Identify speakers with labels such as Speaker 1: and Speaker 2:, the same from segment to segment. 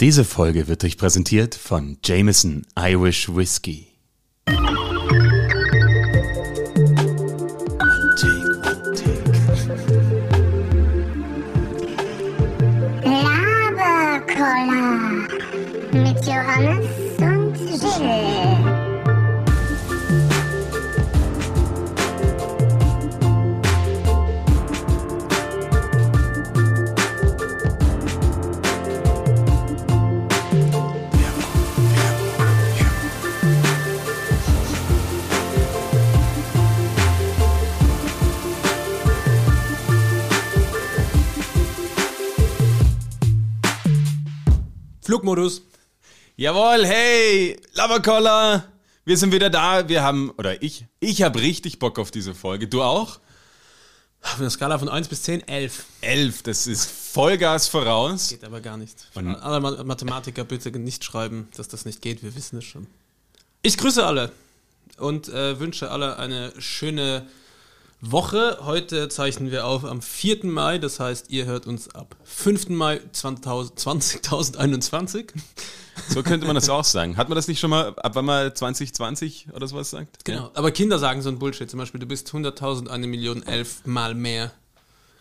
Speaker 1: Diese Folge wird euch präsentiert von Jameson Irish Whiskey. Jawohl, hey, Lavacolla, wir sind wieder da. Wir haben, oder ich, ich habe richtig Bock auf diese Folge. Du auch?
Speaker 2: Auf einer Skala von 1 bis 10, 11.
Speaker 1: Elf, das ist Vollgas voraus.
Speaker 2: Geht aber gar nicht.
Speaker 1: Und-
Speaker 2: alle Ma- Mathematiker bitte nicht schreiben, dass das nicht geht. Wir wissen es schon. Ich grüße alle und äh, wünsche alle eine schöne Woche. Heute zeichnen wir auf am 4. Mai, das heißt, ihr hört uns ab 5. Mai 20.000 2021.
Speaker 1: So könnte man das auch sagen. Hat man das nicht schon mal, ab wann man 2020 oder sowas sagt?
Speaker 2: Genau. Aber Kinder sagen so ein Bullshit. Zum Beispiel, du bist 100.000, eine Million, elf mal mehr.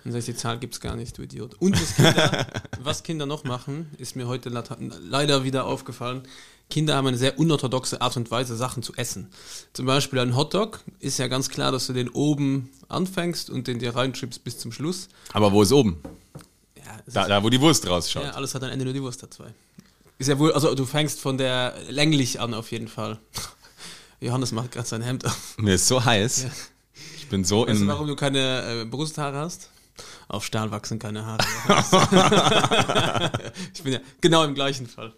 Speaker 2: Dann sag ich, die Zahl gibt's gar nicht, du Idiot. Und was Kinder, was Kinder noch machen, ist mir heute leider wieder aufgefallen. Kinder haben eine sehr unorthodoxe Art und Weise, Sachen zu essen. Zum Beispiel ein Hotdog ist ja ganz klar, dass du den oben anfängst und den dir reinschiebst bis zum Schluss.
Speaker 1: Aber wo ist oben?
Speaker 2: Ja,
Speaker 1: Da,
Speaker 2: ist,
Speaker 1: da wo die Wurst rausschaut.
Speaker 2: ja alles hat ein Ende, nur die Wurst hat zwei. Ist ja wohl, also du fängst von der länglich an auf jeden Fall. Johannes macht gerade sein Hemd auf.
Speaker 1: Mir ist so heiß.
Speaker 2: Ja.
Speaker 1: Ich bin so
Speaker 2: Weißt du,
Speaker 1: in.
Speaker 2: warum du keine äh, Brusthaare hast? Auf Stahl wachsen keine Haare. ich bin ja genau im gleichen Fall.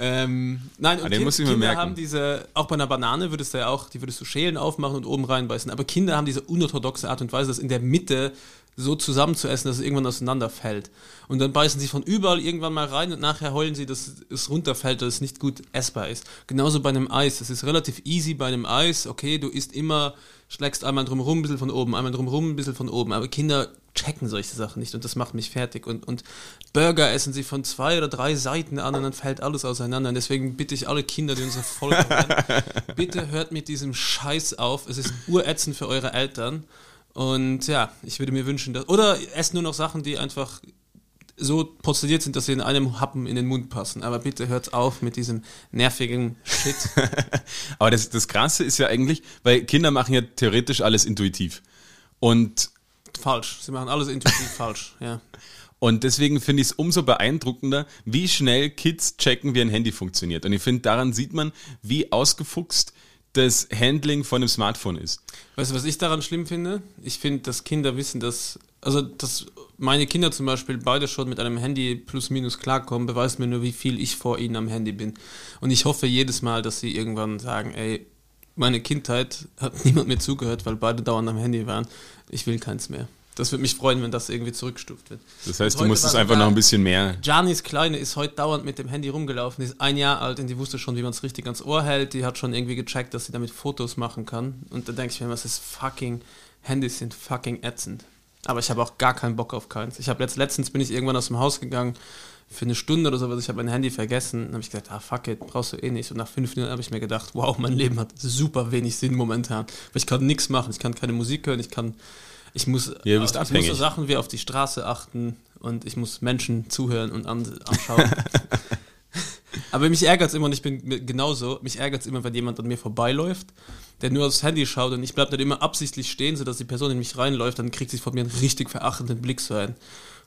Speaker 2: Ähm, nein, und
Speaker 1: Ah,
Speaker 2: kind,
Speaker 1: muss ich mir
Speaker 2: Kinder
Speaker 1: merken.
Speaker 2: haben diese, auch bei einer Banane würdest du ja auch, die würdest du schälen, aufmachen und oben reinbeißen. Aber Kinder haben diese unorthodoxe Art und Weise, das in der Mitte so zusammen zu essen, dass es irgendwann auseinanderfällt. Und dann beißen sie von überall irgendwann mal rein und nachher heulen sie, dass es runterfällt, dass es nicht gut essbar ist. Genauso bei einem Eis. Es ist relativ easy bei einem Eis. Okay, du isst immer, schlägst einmal drumherum ein bisschen von oben, einmal drumherum ein bisschen von oben. Aber Kinder checken solche Sachen nicht und das macht mich fertig. Und, und Burger essen sie von zwei oder drei Seiten an und dann fällt alles auseinander. Und deswegen bitte ich alle Kinder, die unsere Folge hören, bitte hört mit diesem Scheiß auf. Es ist urätzend für eure Eltern. Und ja, ich würde mir wünschen, dass. Oder esst nur noch Sachen, die einfach so portioniert sind, dass sie in einem Happen in den Mund passen. Aber bitte hört auf mit diesem nervigen Shit.
Speaker 1: Aber das, das Krasse ist ja eigentlich, weil Kinder machen ja theoretisch alles intuitiv. Und
Speaker 2: falsch. Sie machen alles intuitiv falsch. Ja.
Speaker 1: Und deswegen finde ich es umso beeindruckender, wie schnell Kids checken, wie ein Handy funktioniert. Und ich finde, daran sieht man, wie ausgefuchst das Handling von einem Smartphone ist.
Speaker 2: Weißt du, was ich daran schlimm finde? Ich finde, dass Kinder wissen, dass, also, dass meine Kinder zum Beispiel beide schon mit einem Handy plus minus klarkommen, beweist mir nur, wie viel ich vor ihnen am Handy bin. Und ich hoffe jedes Mal, dass sie irgendwann sagen, ey, meine Kindheit hat niemand mir zugehört, weil beide dauernd am Handy waren. Ich will keins mehr. Das würde mich freuen, wenn das irgendwie zurückgestuft wird.
Speaker 1: Das heißt, du musst es einfach noch ein bisschen mehr.
Speaker 2: Janis Kleine ist heute dauernd mit dem Handy rumgelaufen, die ist ein Jahr alt und die wusste schon, wie man es richtig ans Ohr hält. Die hat schon irgendwie gecheckt, dass sie damit Fotos machen kann. Und da denke ich mir, was ist fucking, Handys sind fucking ätzend. Aber ich habe auch gar keinen Bock auf keins. Ich habe letzt, letztens bin ich irgendwann aus dem Haus gegangen für eine Stunde oder sowas. Ich habe mein Handy vergessen. Dann habe ich gesagt, ah fuck it, brauchst du eh nicht. Und nach fünf Minuten habe ich mir gedacht, wow, mein Leben hat super wenig Sinn momentan. Weil ich kann nichts machen. Ich kann keine Musik hören. Ich kann, ich muss,
Speaker 1: Ja, bist
Speaker 2: ich
Speaker 1: abhängig.
Speaker 2: muss so Sachen wie auf die Straße achten und ich muss Menschen zuhören und an, anschauen. Aber mich ärgert es immer, und ich bin genauso, mich ärgert es immer, wenn jemand an mir vorbeiläuft, der nur aufs Handy schaut und ich bleibe dann immer absichtlich stehen, sodass die Person in mich reinläuft, dann kriegt sie von mir einen richtig verachtenden Blick so ein.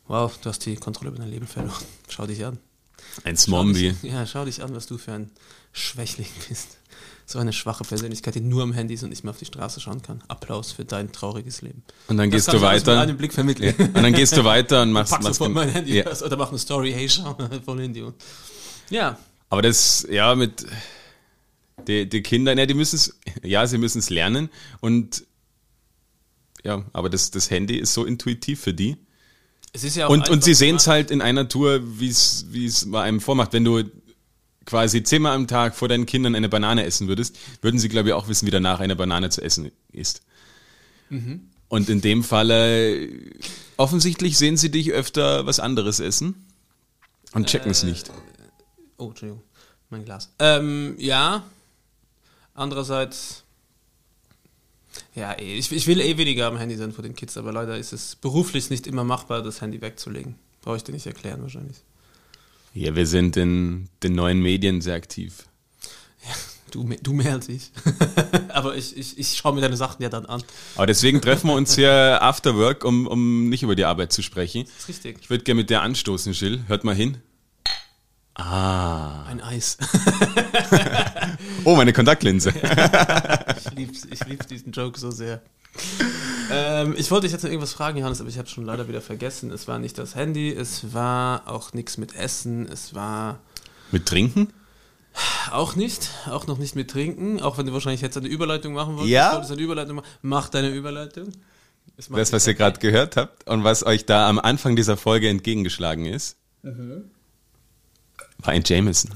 Speaker 2: Wow, du hast die Kontrolle über dein Leben verloren. Schau dich an.
Speaker 1: Ein Zombie.
Speaker 2: ja, schau dich an, was du für ein Schwächling bist. So eine schwache Persönlichkeit, die nur am Handy ist und nicht mehr auf die Straße schauen kann. Applaus für dein trauriges Leben.
Speaker 1: Und dann
Speaker 2: Das
Speaker 1: gehst du
Speaker 2: alles mit
Speaker 1: weiter.
Speaker 2: einem Blick vermitteln.
Speaker 1: Und dann gehst du weiter und machst,
Speaker 2: Pack
Speaker 1: machst
Speaker 2: sofort mein Handy
Speaker 1: Ja.
Speaker 2: oder mach eine Story, hey, schau voll Handy. Und ja,
Speaker 1: Aber das, ja, mit die, die Kinder, ne, die müssen es, ja, sie müssen es lernen und ja, aber das, das Handy ist so intuitiv für die.
Speaker 2: Ja
Speaker 1: Und, und sie sehen es halt in einer Tour, wie es wie es bei einem vormacht. Wenn du quasi zehnmal am Tag vor deinen Kindern eine Banane essen würdest, würden sie, glaube ich, auch wissen, wie danach eine Banane zu essen ist.
Speaker 2: Mhm.
Speaker 1: Und in dem Falle, offensichtlich sehen sie dich öfter was anderes essen und checken es
Speaker 2: Äh,
Speaker 1: nicht.
Speaker 2: Oh, Entschuldigung, mein Glas. Ähm, ja. Andererseits. Ja, eh, ich, ich will eh weniger am Handy sein vor den Kids, aber leider ist es beruflich nicht immer machbar, das Handy wegzulegen. Brauche ich dir nicht erklären, wahrscheinlich.
Speaker 1: Ja, wir sind in den neuen Medien sehr aktiv.
Speaker 2: Du, me- du mehr als ich. aber ich, ich, ich schaue mir deine Sachen ja dann an.
Speaker 1: Aber deswegen treffen wir uns hier after work, um, um nicht über die Arbeit zu sprechen.
Speaker 2: Das ist richtig.
Speaker 1: Ich würde gerne mit der anstoßen, Jill. Hört mal hin. Ah.
Speaker 2: Ein Eis.
Speaker 1: Oh, meine Kontaktlinse.
Speaker 2: ich lieb's, ich lieb's diesen Joke so sehr. Ähm, ich wollte dich jetzt noch irgendwas fragen, Johannes, aber ich habe schon leider wieder vergessen. Es war nicht das Handy, es war auch nichts mit Essen, es war
Speaker 1: Mit Trinken?
Speaker 2: auch nicht, auch noch nicht mit Trinken, auch wenn du wahrscheinlich jetzt eine Überleitung machen wolltest.
Speaker 1: Ja?
Speaker 2: Du eine Überleitung machen. Mach deine Überleitung.
Speaker 1: Das, was ihr gerade gehört habt und was euch da am Anfang dieser Folge entgegengeschlagen ist, war ein Jameson.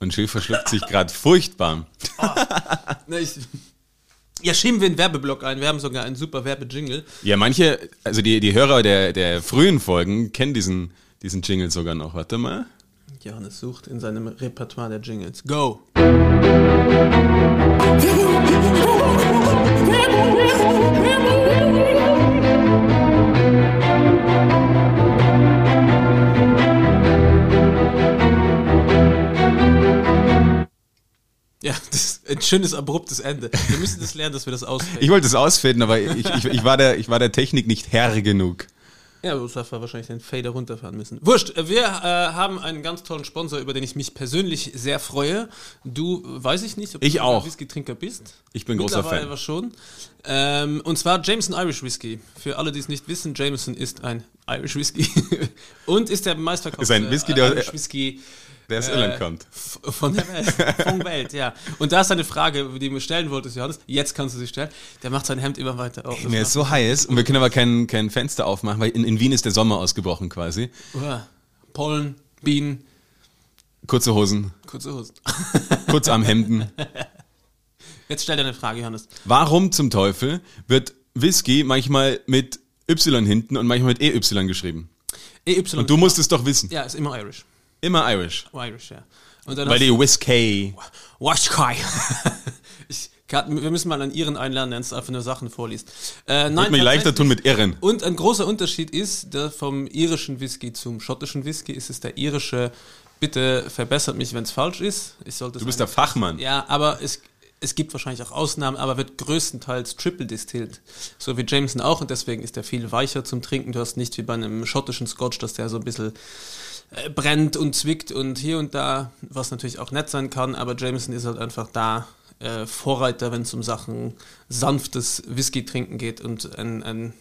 Speaker 1: Und Jill verschluckt sich gerade furchtbar.
Speaker 2: Ne, ich, ja, schieben wir einen Werbeblock ein. Wir haben sogar einen super Werbejingle.
Speaker 1: Ja, manche, also die, die Hörer der, der frühen Folgen kennen diesen, diesen Jingle sogar noch. Warte mal.
Speaker 2: Johannes sucht in seinem Repertoire der Jingles. Go! schönes, abruptes Ende. Wir müssen das lernen, dass wir das ausfällen.
Speaker 1: Ich wollte es ausfaden, aber ich, ich, ich, war der, ich war der Technik nicht Herr genug.
Speaker 2: Ja, du hast wahrscheinlich den Fader runterfahren müssen. Wurscht, wir äh, haben einen ganz tollen Sponsor, über den ich mich persönlich sehr freue. Du, weiß ich nicht, ob
Speaker 1: Ich
Speaker 2: du
Speaker 1: auch.
Speaker 2: Whisky-Trinker bist.
Speaker 1: Ich bin großer Fan.
Speaker 2: schon. Ähm, und zwar Jameson Irish Whisky. Für alle, die es nicht wissen, Jameson ist ein Irish Whisky und ist der meistverkaufte
Speaker 1: Ist ein Whisky, der-
Speaker 2: Irish Whisky
Speaker 1: Der aus
Speaker 2: Äh,
Speaker 1: Irland kommt.
Speaker 2: von der Welt. Von Welt, ja. Und da ist eine Frage, die du mir stellen wolltest, Johannes. Jetzt kannst du sie stellen. Der macht sein Hemd immer weiter auf.
Speaker 1: Mir ist so heiß und wir können aber kein, kein Fenster aufmachen, weil in, in Wien ist der Sommer ausgebrochen quasi.
Speaker 2: Uah. Pollen, Bienen,
Speaker 1: Kurze Hosen,
Speaker 2: kurze Hosen.
Speaker 1: Kurzarmhemden.
Speaker 2: Jetzt stell dir eine Frage, Johannes.
Speaker 1: Warum zum Teufel wird Whisky manchmal mit Y hinten und manchmal mit EY geschrieben?
Speaker 2: EY.
Speaker 1: Und du musst es doch wissen.
Speaker 2: Ja, ist immer Irish.
Speaker 1: Immer Irish.
Speaker 2: Irish, ja. Und dann
Speaker 1: Weil die Whisky.
Speaker 2: Washkai. ich kann, wir müssen mal an Iren einlernen, der uns einfach nur Sachen vorliest. Äh, nein,
Speaker 1: Wird mir leichter tun mit Irren.
Speaker 2: Und ein großer Unterschied ist, der vom irischen Whisky zum schottischen Whisky ist es der irische, bitte verbessert mich, wenn es falsch ist. Ich sollte
Speaker 1: Du bist der Fachmann.
Speaker 2: Ja, aber es, es gibt wahrscheinlich auch Ausnahmen, aber wird größtenteils triple distilled. So wie Jameson auch und deswegen ist der viel weicher zum Trinken. Du hast nicht wie bei einem schottischen Scotch, dass der so ein bisschen brennt und zwickt und hier und da, was natürlich auch nett sein kann, aber Jameson ist halt einfach da äh, Vorreiter, wenn es um Sachen sanftes Whisky trinken geht und ein, ein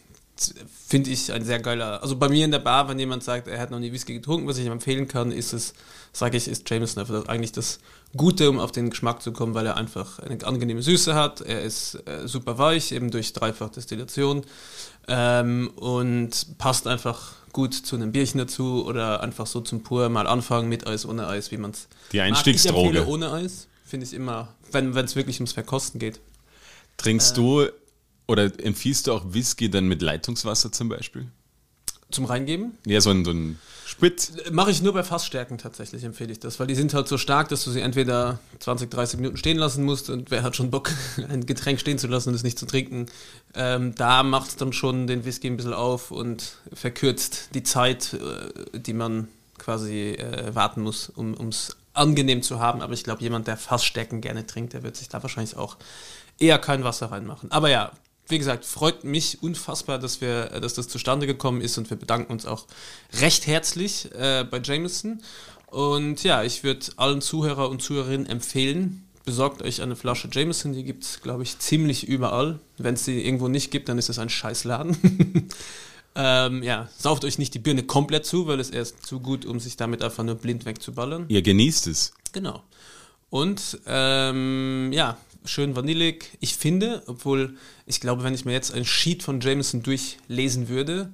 Speaker 2: finde ich ein sehr geiler, also bei mir in der Bar, wenn jemand sagt, er hat noch nie Whisky getrunken, was ich ihm empfehlen kann, ist es, sage ich, ist Jameson einfach eigentlich das Gute, um auf den Geschmack zu kommen, weil er einfach eine angenehme Süße hat, er ist äh, super weich, eben durch Dreifachdestillation ähm, und passt einfach gut zu einem Bierchen dazu oder einfach so zum pur mal anfangen mit Eis, ohne Eis, wie man es
Speaker 1: Die
Speaker 2: Ich
Speaker 1: Einstiegsdroge.
Speaker 2: empfehle ohne Eis, finde ich immer, wenn es wirklich ums Verkosten geht.
Speaker 1: Trinkst du oder empfiehlst du auch Whisky dann mit Leitungswasser zum Beispiel?
Speaker 2: Zum Reingeben?
Speaker 1: Ja, so ein, so ein Sprit.
Speaker 2: Mache ich nur bei Fassstärken tatsächlich, empfehle ich das, weil die sind halt so stark, dass du sie entweder 20, 30 Minuten stehen lassen musst und wer hat schon Bock, ein Getränk stehen zu lassen und es nicht zu trinken. Ähm, da macht es dann schon den Whisky ein bisschen auf und verkürzt die Zeit, äh, die man quasi äh, warten muss, um es angenehm zu haben. Aber ich glaube, jemand, der Fassstärken gerne trinkt, der wird sich da wahrscheinlich auch eher kein Wasser reinmachen. Aber ja, wie gesagt, freut mich unfassbar, dass wir, äh, dass das zustande gekommen ist und wir bedanken uns auch recht herzlich äh, bei Jameson. Und ja, ich würde allen Zuhörer und Zuhörerinnen empfehlen, besorgt euch eine Flasche Jameson, die gibt es, glaube ich, ziemlich überall. Wenn es sie irgendwo nicht gibt, dann ist es ein Scheißladen. ähm, ja, sauft euch nicht die Birne komplett zu, weil es erst zu gut, um sich damit einfach nur blind wegzuballern.
Speaker 1: Ihr genießt es.
Speaker 2: Genau. Und ähm, ja, schön vanillig. Ich finde, obwohl ich glaube, wenn ich mir jetzt ein Sheet von Jameson durchlesen würde,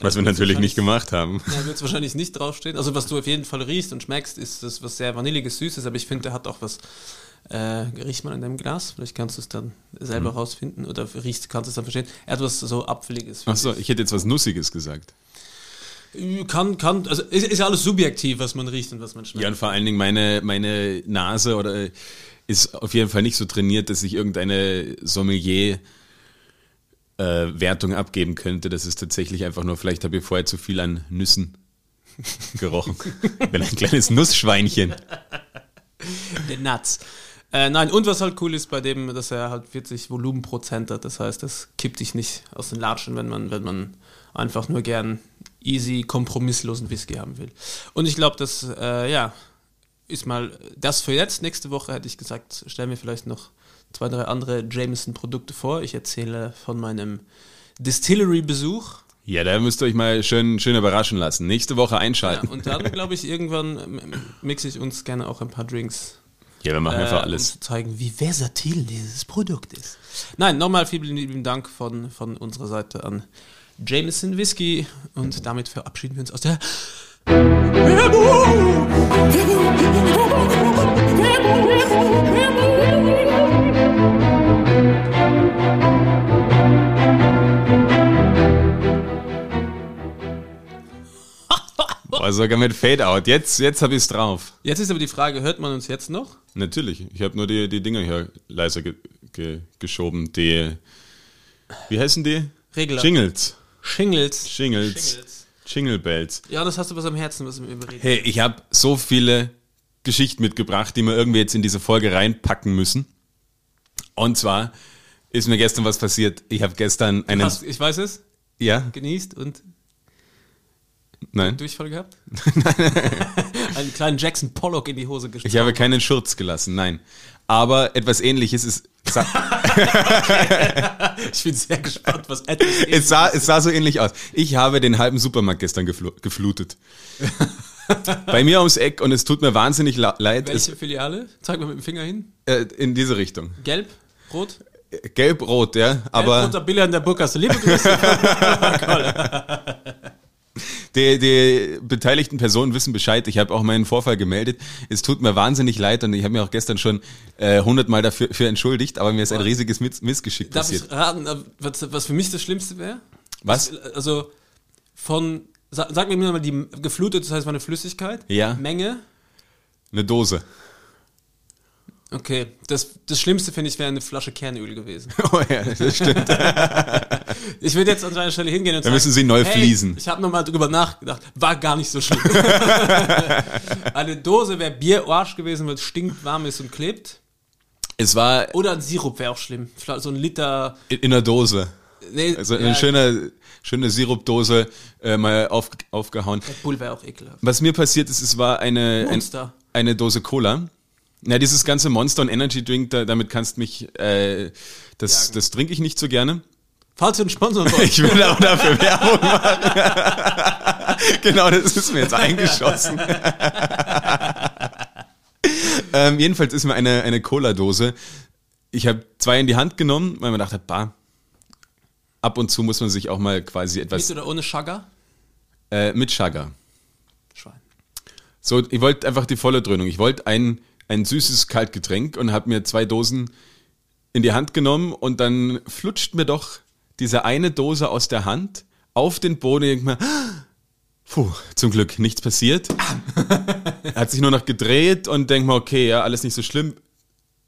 Speaker 1: Was wir natürlich nicht gemacht haben.
Speaker 2: ja, wird es wahrscheinlich nicht draufstehen. Also was du auf jeden Fall riechst und schmeckst, ist das was sehr vanilliges, süßes, aber ich finde, der hat auch was. Äh, riecht man in deinem Glas? Vielleicht kannst du es dann selber
Speaker 1: Mhm.
Speaker 2: rausfinden oder riechst, kannst du es dann verstehen. Er hat was so apfeliges.
Speaker 1: Achso, ich hätte jetzt was Nussiges gesagt.
Speaker 2: Kann, kann, also ist, ist ja alles subjektiv, was man riecht und was man schmeckt.
Speaker 1: Ja, und vor allen Dingen meine, meine Nase oder ist auf jeden Fall nicht so trainiert, dass ich irgendeine Sommelier äh, Wertung abgeben könnte. Das ist tatsächlich einfach nur, vielleicht habe ich vorher zu viel an Nüssen gerochen. Ich bin ein kleines Nussschweinchen.
Speaker 2: Der Nuts. Äh, nein, und was halt cool ist bei dem, dass er halt 40 Volumenprozent hat. Das heißt, das kippt dich nicht aus den Latschen, wenn man, wenn man einfach nur gern easy, kompromisslosen Whisky haben will. Und ich glaube, das, äh, ja, ist mal das für jetzt. Nächste Woche hätte ich gesagt, stellen wir vielleicht noch zwei, drei andere Jameson-Produkte vor. Ich erzähle von meinem Distillery-Besuch.
Speaker 1: Ja, da müsst ihr euch mal schön, schön überraschen lassen. Nächste Woche
Speaker 2: Ja,
Speaker 1: einschalten.
Speaker 2: und dann, glaube ich, irgendwann mixe ich uns gerne auch ein paar Drinks
Speaker 1: Ja, wir machen
Speaker 2: äh,
Speaker 1: einfach
Speaker 2: um
Speaker 1: alles.
Speaker 2: zu zeigen, wie versatil dieses Produkt ist. Nein, nochmal vielen lieben Dank von, von unserer Seite an Jameson Whisky und damit verabschieden wir uns aus der
Speaker 1: Boah, sogar mit Fade-Out. Jetzt, jetzt habe ich es drauf.
Speaker 2: Jetzt ist aber die Frage, hört man uns jetzt noch?
Speaker 1: Natürlich. Ich habe nur die, die Dinger hier leiser ge ge geschoben. Die, wie heißen die?
Speaker 2: Regler.
Speaker 1: Jingles.
Speaker 2: Shingles.
Speaker 1: Jingles. Jingle Bells.
Speaker 2: Ja, das hast du was am Herzen, was wir überreden.
Speaker 1: Hey, ich habe so viele Geschichten mitgebracht, die wir irgendwie jetzt in diese Folge reinpacken müssen. Und zwar ist mir gestern was passiert. Ich habe gestern einen.
Speaker 2: Hast, ich weiß es,
Speaker 1: ja?
Speaker 2: genießt und
Speaker 1: Nein.
Speaker 2: Durchfall gehabt? Einen kleinen Jackson Pollock in die Hose gesteckt.
Speaker 1: Ich habe keinen Schurz gelassen, nein. Aber etwas ähnliches ist. Sa-
Speaker 2: Ich bin sehr gespannt, was etwas
Speaker 1: Es sah, es sah so ähnlich aus. Ich habe den halben Supermarkt gestern geflu geflutet. Bei mir ums Eck und es tut mir wahnsinnig leid. Es,
Speaker 2: Welche Filiale? Zeig mal mit dem Finger hin.
Speaker 1: äh, in diese Richtung.
Speaker 2: Gelb? Rot?
Speaker 1: Gelb-rot, ja. Aber
Speaker 2: Gelb, roter Bille an der Burgasse. Liebe Grüße.
Speaker 1: die, die beteiligten Personen wissen Bescheid. Ich habe auch meinen Vorfall gemeldet. Es tut mir wahnsinnig leid und ich habe mir auch gestern schon äh, hundertmal dafür für entschuldigt, aber mir ist ein riesiges Miss Missgeschick
Speaker 2: Darf ich
Speaker 1: passiert.
Speaker 2: raten, äh, was, was für mich das Schlimmste wäre?
Speaker 1: Was?
Speaker 2: Also von, sa- sag mir mal die geflutet, das heißt meine Flüssigkeit.
Speaker 1: Ja.
Speaker 2: Menge.
Speaker 1: Eine Dose.
Speaker 2: Okay, das, das Schlimmste finde ich wäre eine Flasche Kernöl gewesen.
Speaker 1: Oh ja, das stimmt.
Speaker 2: Ich würde jetzt an seiner Stelle hingehen und
Speaker 1: Da müssen Sie neu fließen.
Speaker 2: Ich habe nochmal drüber nachgedacht. War gar nicht so schlimm. Eine Dose wäre Bierarsch gewesen, weil es stinkt, warm ist und klebt.
Speaker 1: Es war
Speaker 2: Oder ein Sirup wäre auch schlimm. So ein Liter.
Speaker 1: in, in einer Dose.
Speaker 2: Nee,
Speaker 1: Also
Speaker 2: ja,
Speaker 1: eine schöne, schöne Sirupdose äh, mal auf, aufgehauen.
Speaker 2: Bull wäre auch ekelhaft.
Speaker 1: Was mir passiert ist, es war eine, ein, eine Dose Cola. Na, dieses ganze Monster und Energy Drink, da, damit kannst mich, äh, das,
Speaker 2: Jagen.
Speaker 1: das trinke ich nicht so gerne.
Speaker 2: Falls ihr einen Sponsor wollt.
Speaker 1: Ich will auch dafür Werbung machen. genau, das ist mir jetzt eingeschossen. ähm, jedenfalls ist mir eine, eine Cola-Dose. Ich habe zwei in die Hand genommen, weil man dachte, bah, ab und zu muss man sich auch mal quasi
Speaker 2: Mit
Speaker 1: etwas
Speaker 2: oder ohne Sugar?
Speaker 1: äh, mit Sugar.
Speaker 2: Schwein.
Speaker 1: So, ich wollte einfach die volle Dröhnung. Ich wollte ein, ein süßes Kaltgetränk und habe mir zwei Dosen in die Hand genommen und dann flutscht mir doch diese eine Dose aus der Hand auf den Boden. Ich mir, puh, zum Glück nichts passiert. Hat sich nur noch gedreht und denkt mir, okay, ja, alles nicht so schlimm.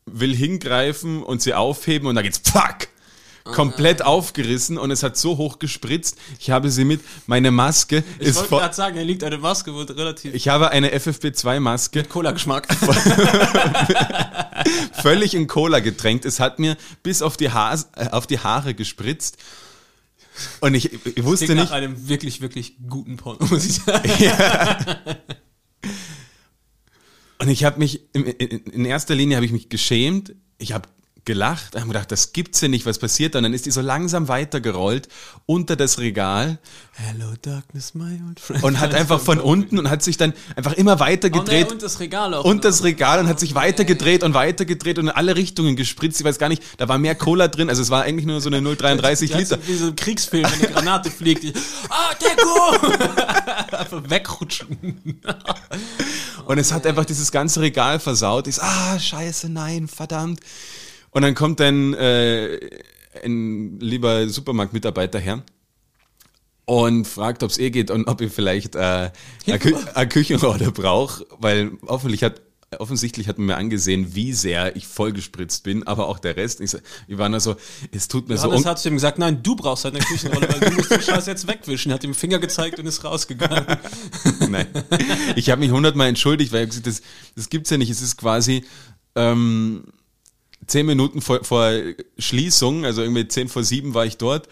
Speaker 1: Will hingreifen und sie aufheben und da geht's fuck! Komplett aufgerissen und es hat so hoch gespritzt. Ich habe sie mit, meine Maske
Speaker 2: Ich
Speaker 1: ist
Speaker 2: wollte
Speaker 1: voll.
Speaker 2: gerade sagen, er liegt eine Maske, wo relativ
Speaker 1: Ich habe eine FFP2-Maske
Speaker 2: Cola-Geschmack.
Speaker 1: völlig in Cola getränkt. Es hat mir bis auf die, Haas, äh, auf die Haare gespritzt. Und ich, ich wusste
Speaker 2: Klingt nach
Speaker 1: nicht.
Speaker 2: einem wirklich, wirklich guten Porno, muss ich sagen.
Speaker 1: Und ich habe mich, in erster Linie habe ich mich geschämt. Ich habe gelacht, habe gedacht, das gibt's ja nicht, was passiert. Und dann ist die so langsam weitergerollt unter das Regal
Speaker 2: Hello Darkness, my old friend.
Speaker 1: und hat einfach von unten und hat sich dann einfach immer weiter
Speaker 2: Oh, nee,
Speaker 1: gedreht.
Speaker 2: und das Regal auch.
Speaker 1: und das Regal und hat sich weiter gedreht und weiter gedreht und in alle Richtungen gespritzt. Ich weiß gar nicht, da war mehr Cola drin. Also es war eigentlich nur so eine 0,33
Speaker 2: Das
Speaker 1: Liter.
Speaker 2: ist Wie so ein Kriegsfilm, wenn eine Granate fliegt. Ah, Deko! Einfach wegrutschen.
Speaker 1: Und es hat einfach dieses ganze Regal versaut. Ich so, ah, scheiße, nein, verdammt. Und dann kommt ein, äh, ein lieber Supermarktmitarbeiter her. und fragt, ob es eh geht und ob ihr vielleicht äh, eine, Kü Küchenrolle braucht, weil hoffentlich hat offensichtlich hat man mir angesehen, wie sehr ich vollgespritzt bin, aber auch der Rest. Ich, so- wir waren also, es tut mir so
Speaker 2: Johannes
Speaker 1: un
Speaker 2: hat zu ihm gesagt, nein, du brauchst halt eine Küchenrolle, weil du musst den Scheiß jetzt wegwischen. Er hat ihm Finger gezeigt und ist rausgegangen.
Speaker 1: Nein. Ich habe mich hundertmal entschuldigt, weil ich gesagt, das, das gibt's ja nicht. Es ist quasi ähm, zehn Minuten vor, vor Schließung, also irgendwie zehn vor sieben war ich dort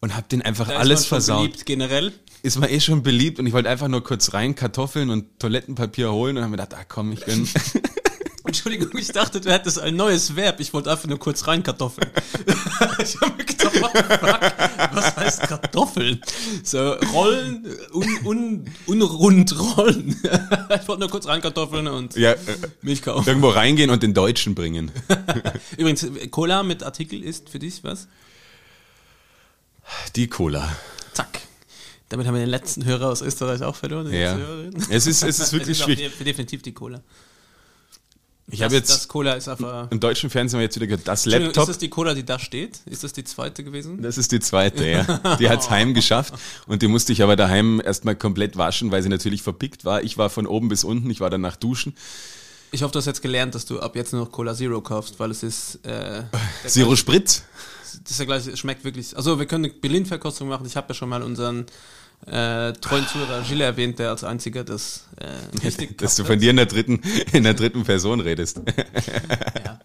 Speaker 1: und habe den einfach
Speaker 2: Da ist
Speaker 1: alles
Speaker 2: man schon
Speaker 1: versaut.
Speaker 2: beliebt, generell.
Speaker 1: Ist mir eh schon beliebt und ich wollte einfach nur kurz rein Kartoffeln und Toilettenpapier holen und habe mir gedacht, ah komm, ich gönn.
Speaker 2: Entschuldigung, ich dachte, du hättest ein neues Verb. Ich wollte einfach nur kurz rein Kartoffeln. ich habe mir gedacht, fuck? Was heißt Kartoffeln? So, rollen, un, un, unrund rollen. ich wollte nur kurz rein Kartoffeln und
Speaker 1: ja, äh,
Speaker 2: Milch kaufen.
Speaker 1: irgendwo reingehen und den Deutschen bringen.
Speaker 2: Übrigens, Cola mit Artikel ist für dich was?
Speaker 1: Die Cola.
Speaker 2: Zack. Damit haben wir den letzten Hörer aus Österreich auch verloren.
Speaker 1: Ja. Es ist, es ist wirklich
Speaker 2: auch
Speaker 1: schwierig.
Speaker 2: de- definitiv die Cola.
Speaker 1: Ich habe
Speaker 2: Das-
Speaker 1: jetzt
Speaker 2: Das Cola ist einfach.
Speaker 1: im deutschen Fernsehen haben wir jetzt wieder gehört, das Laptop.
Speaker 2: Ist das die Cola, die da steht? Ist das die zweite gewesen?
Speaker 1: Das ist die zweite, ja. Die hat's heim geschafft und die musste ich aber daheim erstmal komplett waschen, weil sie natürlich verpickt war. Ich war von oben bis unten, ich war danach duschen.
Speaker 2: Ich hoffe, du hast jetzt gelernt, dass du ab jetzt nur noch Cola Zero kaufst, weil es ist. Äh,
Speaker 1: Zero
Speaker 2: gleiche-
Speaker 1: Spritz?
Speaker 2: Das ist der gleiche, es schmeckt wirklich. Also, wir können eine Berlin-Verkostung machen. Ich habe ja schon mal unseren äh, treuen Zuhörer Gilles erwähnt, der als einziger das äh, richtig
Speaker 1: Dass du von dir in der dritten, in der dritten Person redest.
Speaker 2: Ja.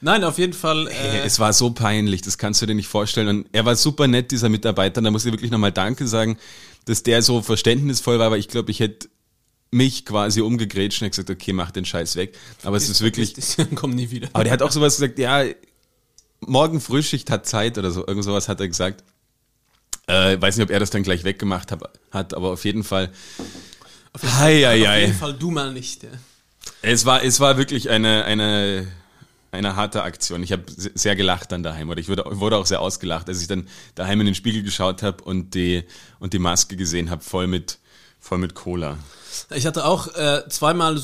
Speaker 2: Nein, auf jeden Fall. Äh,
Speaker 1: Es war so peinlich, das kannst du dir nicht vorstellen. Und er war super nett, dieser Mitarbeiter. Und da muss ich wirklich nochmal Danke sagen, dass der so verständnisvoll war, weil ich glaube, ich hätte mich quasi umgegrätscht und hätte gesagt, okay, mach den Scheiß weg. Aber es ist wirklich,
Speaker 2: Komm nie wieder.
Speaker 1: Aber der hat auch sowas gesagt, ja, morgen Frühschicht hat Zeit oder so, irgend sowas hat er gesagt. Äh, weiß nicht, ob er das dann gleich weggemacht hab, hat, aber auf jeden Fall. Hei, hei,
Speaker 2: Auf
Speaker 1: hei.
Speaker 2: jeden Fall du mal nicht. Ja.
Speaker 1: Es war, es war wirklich eine, eine, eine harte Aktion. Ich habe sehr gelacht dann daheim oder ich wurde, wurde auch sehr ausgelacht, als ich dann daheim in den Spiegel geschaut habe und die, und die Maske gesehen habe, voll mit, voll mit Cola.
Speaker 2: Ich hatte auch äh, zweimal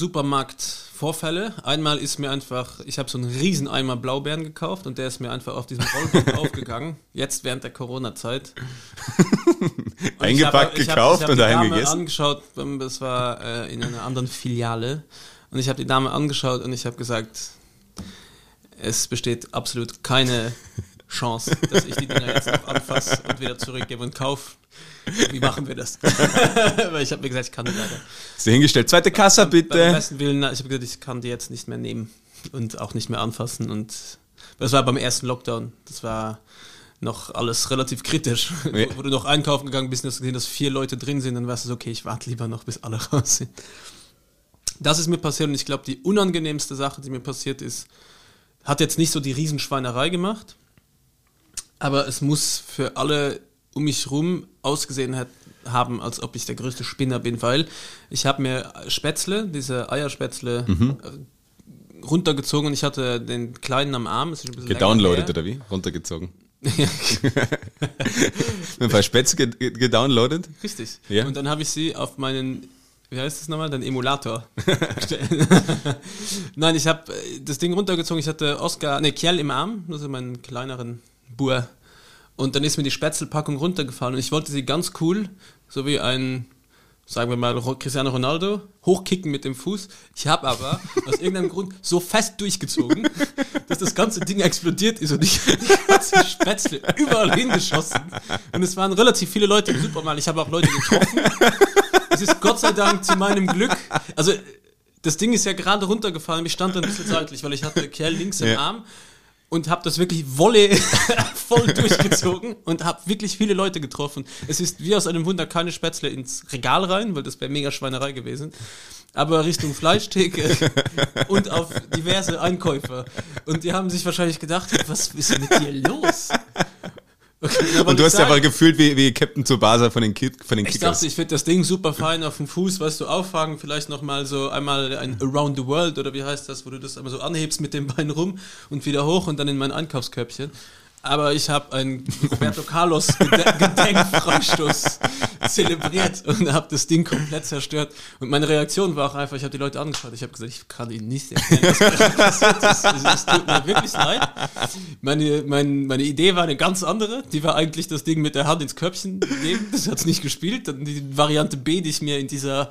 Speaker 2: Supermarktvorfälle. Einmal ist mir einfach, ich habe so einen riesen Eimer Blaubeeren gekauft und der ist mir einfach auf diesem Rollbock aufgegangen. Jetzt während der Corona-Zeit. Und ich
Speaker 1: Eingepackt,
Speaker 2: hab- ich hab-
Speaker 1: gekauft
Speaker 2: ich hab
Speaker 1: und
Speaker 2: die
Speaker 1: daheim
Speaker 2: Dame
Speaker 1: gegessen.
Speaker 2: angeschaut, ähm, das war äh, in einer anderen Filiale. Und ich habe die Dame angeschaut und ich habe gesagt, es besteht absolut keine Chance, dass ich die Dinger jetzt noch anfasse und wieder zurückgebe und kaufe. Wie machen wir das? Weil ich habe mir gesagt, ich kann die leider.
Speaker 1: Dir hingestellt, zweite Kasse
Speaker 2: Beim
Speaker 1: bitte.
Speaker 2: besten Willen, ich habe gesagt, ich kann die jetzt nicht mehr nehmen und auch nicht mehr anfassen. Und das war beim ersten Lockdown. Das war noch alles relativ kritisch.
Speaker 1: Ja.
Speaker 2: Wo, wo du noch einkaufen gegangen bist und hast gesehen, dass vier Leute drin sind, dann weißt du, okay, ich warte lieber noch, bis alle raus sind. Das ist mir passiert und ich glaube, die unangenehmste Sache, die mir passiert ist, hat jetzt nicht so die Riesenschweinerei gemacht, aber es muss für alle um mich rum ausgesehen hat, haben, als ob ich der größte Spinner bin, weil ich habe mir Spätzle, diese Eierspätzle, äh, runtergezogen und ich hatte den kleinen am Arm.
Speaker 1: Gedownloadet oder wie? Runtergezogen. Ein paar Spätzle ged- ged- gedownloadet?
Speaker 2: Richtig.
Speaker 1: Ja.
Speaker 2: Und dann habe ich sie auf meinen, wie heißt das nochmal, den Emulator. Nein, ich habe das Ding runtergezogen. Ich hatte Oscar, ne, Kjell im Arm, also meinen kleineren Bur. Und dann ist mir die Spätzlepackung runtergefallen und ich wollte sie ganz cool, so wie ein, sagen wir mal, Cristiano Ronaldo, hochkicken mit dem Fuß. Ich habe aber aus irgendeinem Grund so fest durchgezogen, dass das ganze Ding explodiert ist und ich hab die ganze Spätzle überall hingeschossen. Und es waren relativ viele Leute im Supermarkt. Ich habe auch Leute getroffen. Es ist Gott sei Dank zu meinem Glück. Also, das Ding ist ja gerade runtergefallen. Ich stand dann ein bisschen seitlich, weil ich hatte Kerl links im
Speaker 1: Ja.
Speaker 2: Arm und habe das wirklich Wolle voll durchgezogen und habe wirklich viele Leute getroffen. Es ist wie aus einem Wunder keine Spätzle ins Regal rein, weil das wäre mega Schweinerei gewesen. Aber Richtung Fleischtheke und auf diverse Einkäufer. Und die haben sich wahrscheinlich gedacht, was ist mit dir los? Okay,
Speaker 1: Und du
Speaker 2: ich
Speaker 1: hast ja aber gefühlt wie, wie Captain Tsubasa von den, Kid, von den
Speaker 2: ich
Speaker 1: Kickers.
Speaker 2: dachte, ich finde das Ding super fein auf dem Fuß, weißt du, auffangen, vielleicht nochmal so einmal ein Around the World oder wie heißt das, wo du das einmal so anhebst mit dem Bein rum und wieder hoch und dann in mein Einkaufskörbchen. Aber ich habe einen Roberto Carlos Gede- Gedenkfreistoß zelebriert und habe das Ding komplett zerstört. Und meine Reaktion war auch einfach, ich habe die Leute angeschaut, ich habe gesagt, ich kann ihnen nicht erklären, was passiert ist. Es, tut mir wirklich leid. Meine, mein, meine Idee war eine ganz andere. Die war eigentlich das Ding mit der Hand ins Köpfchen nehmen. Das hat's nicht gespielt. Dann die Variante B, die ich mir in dieser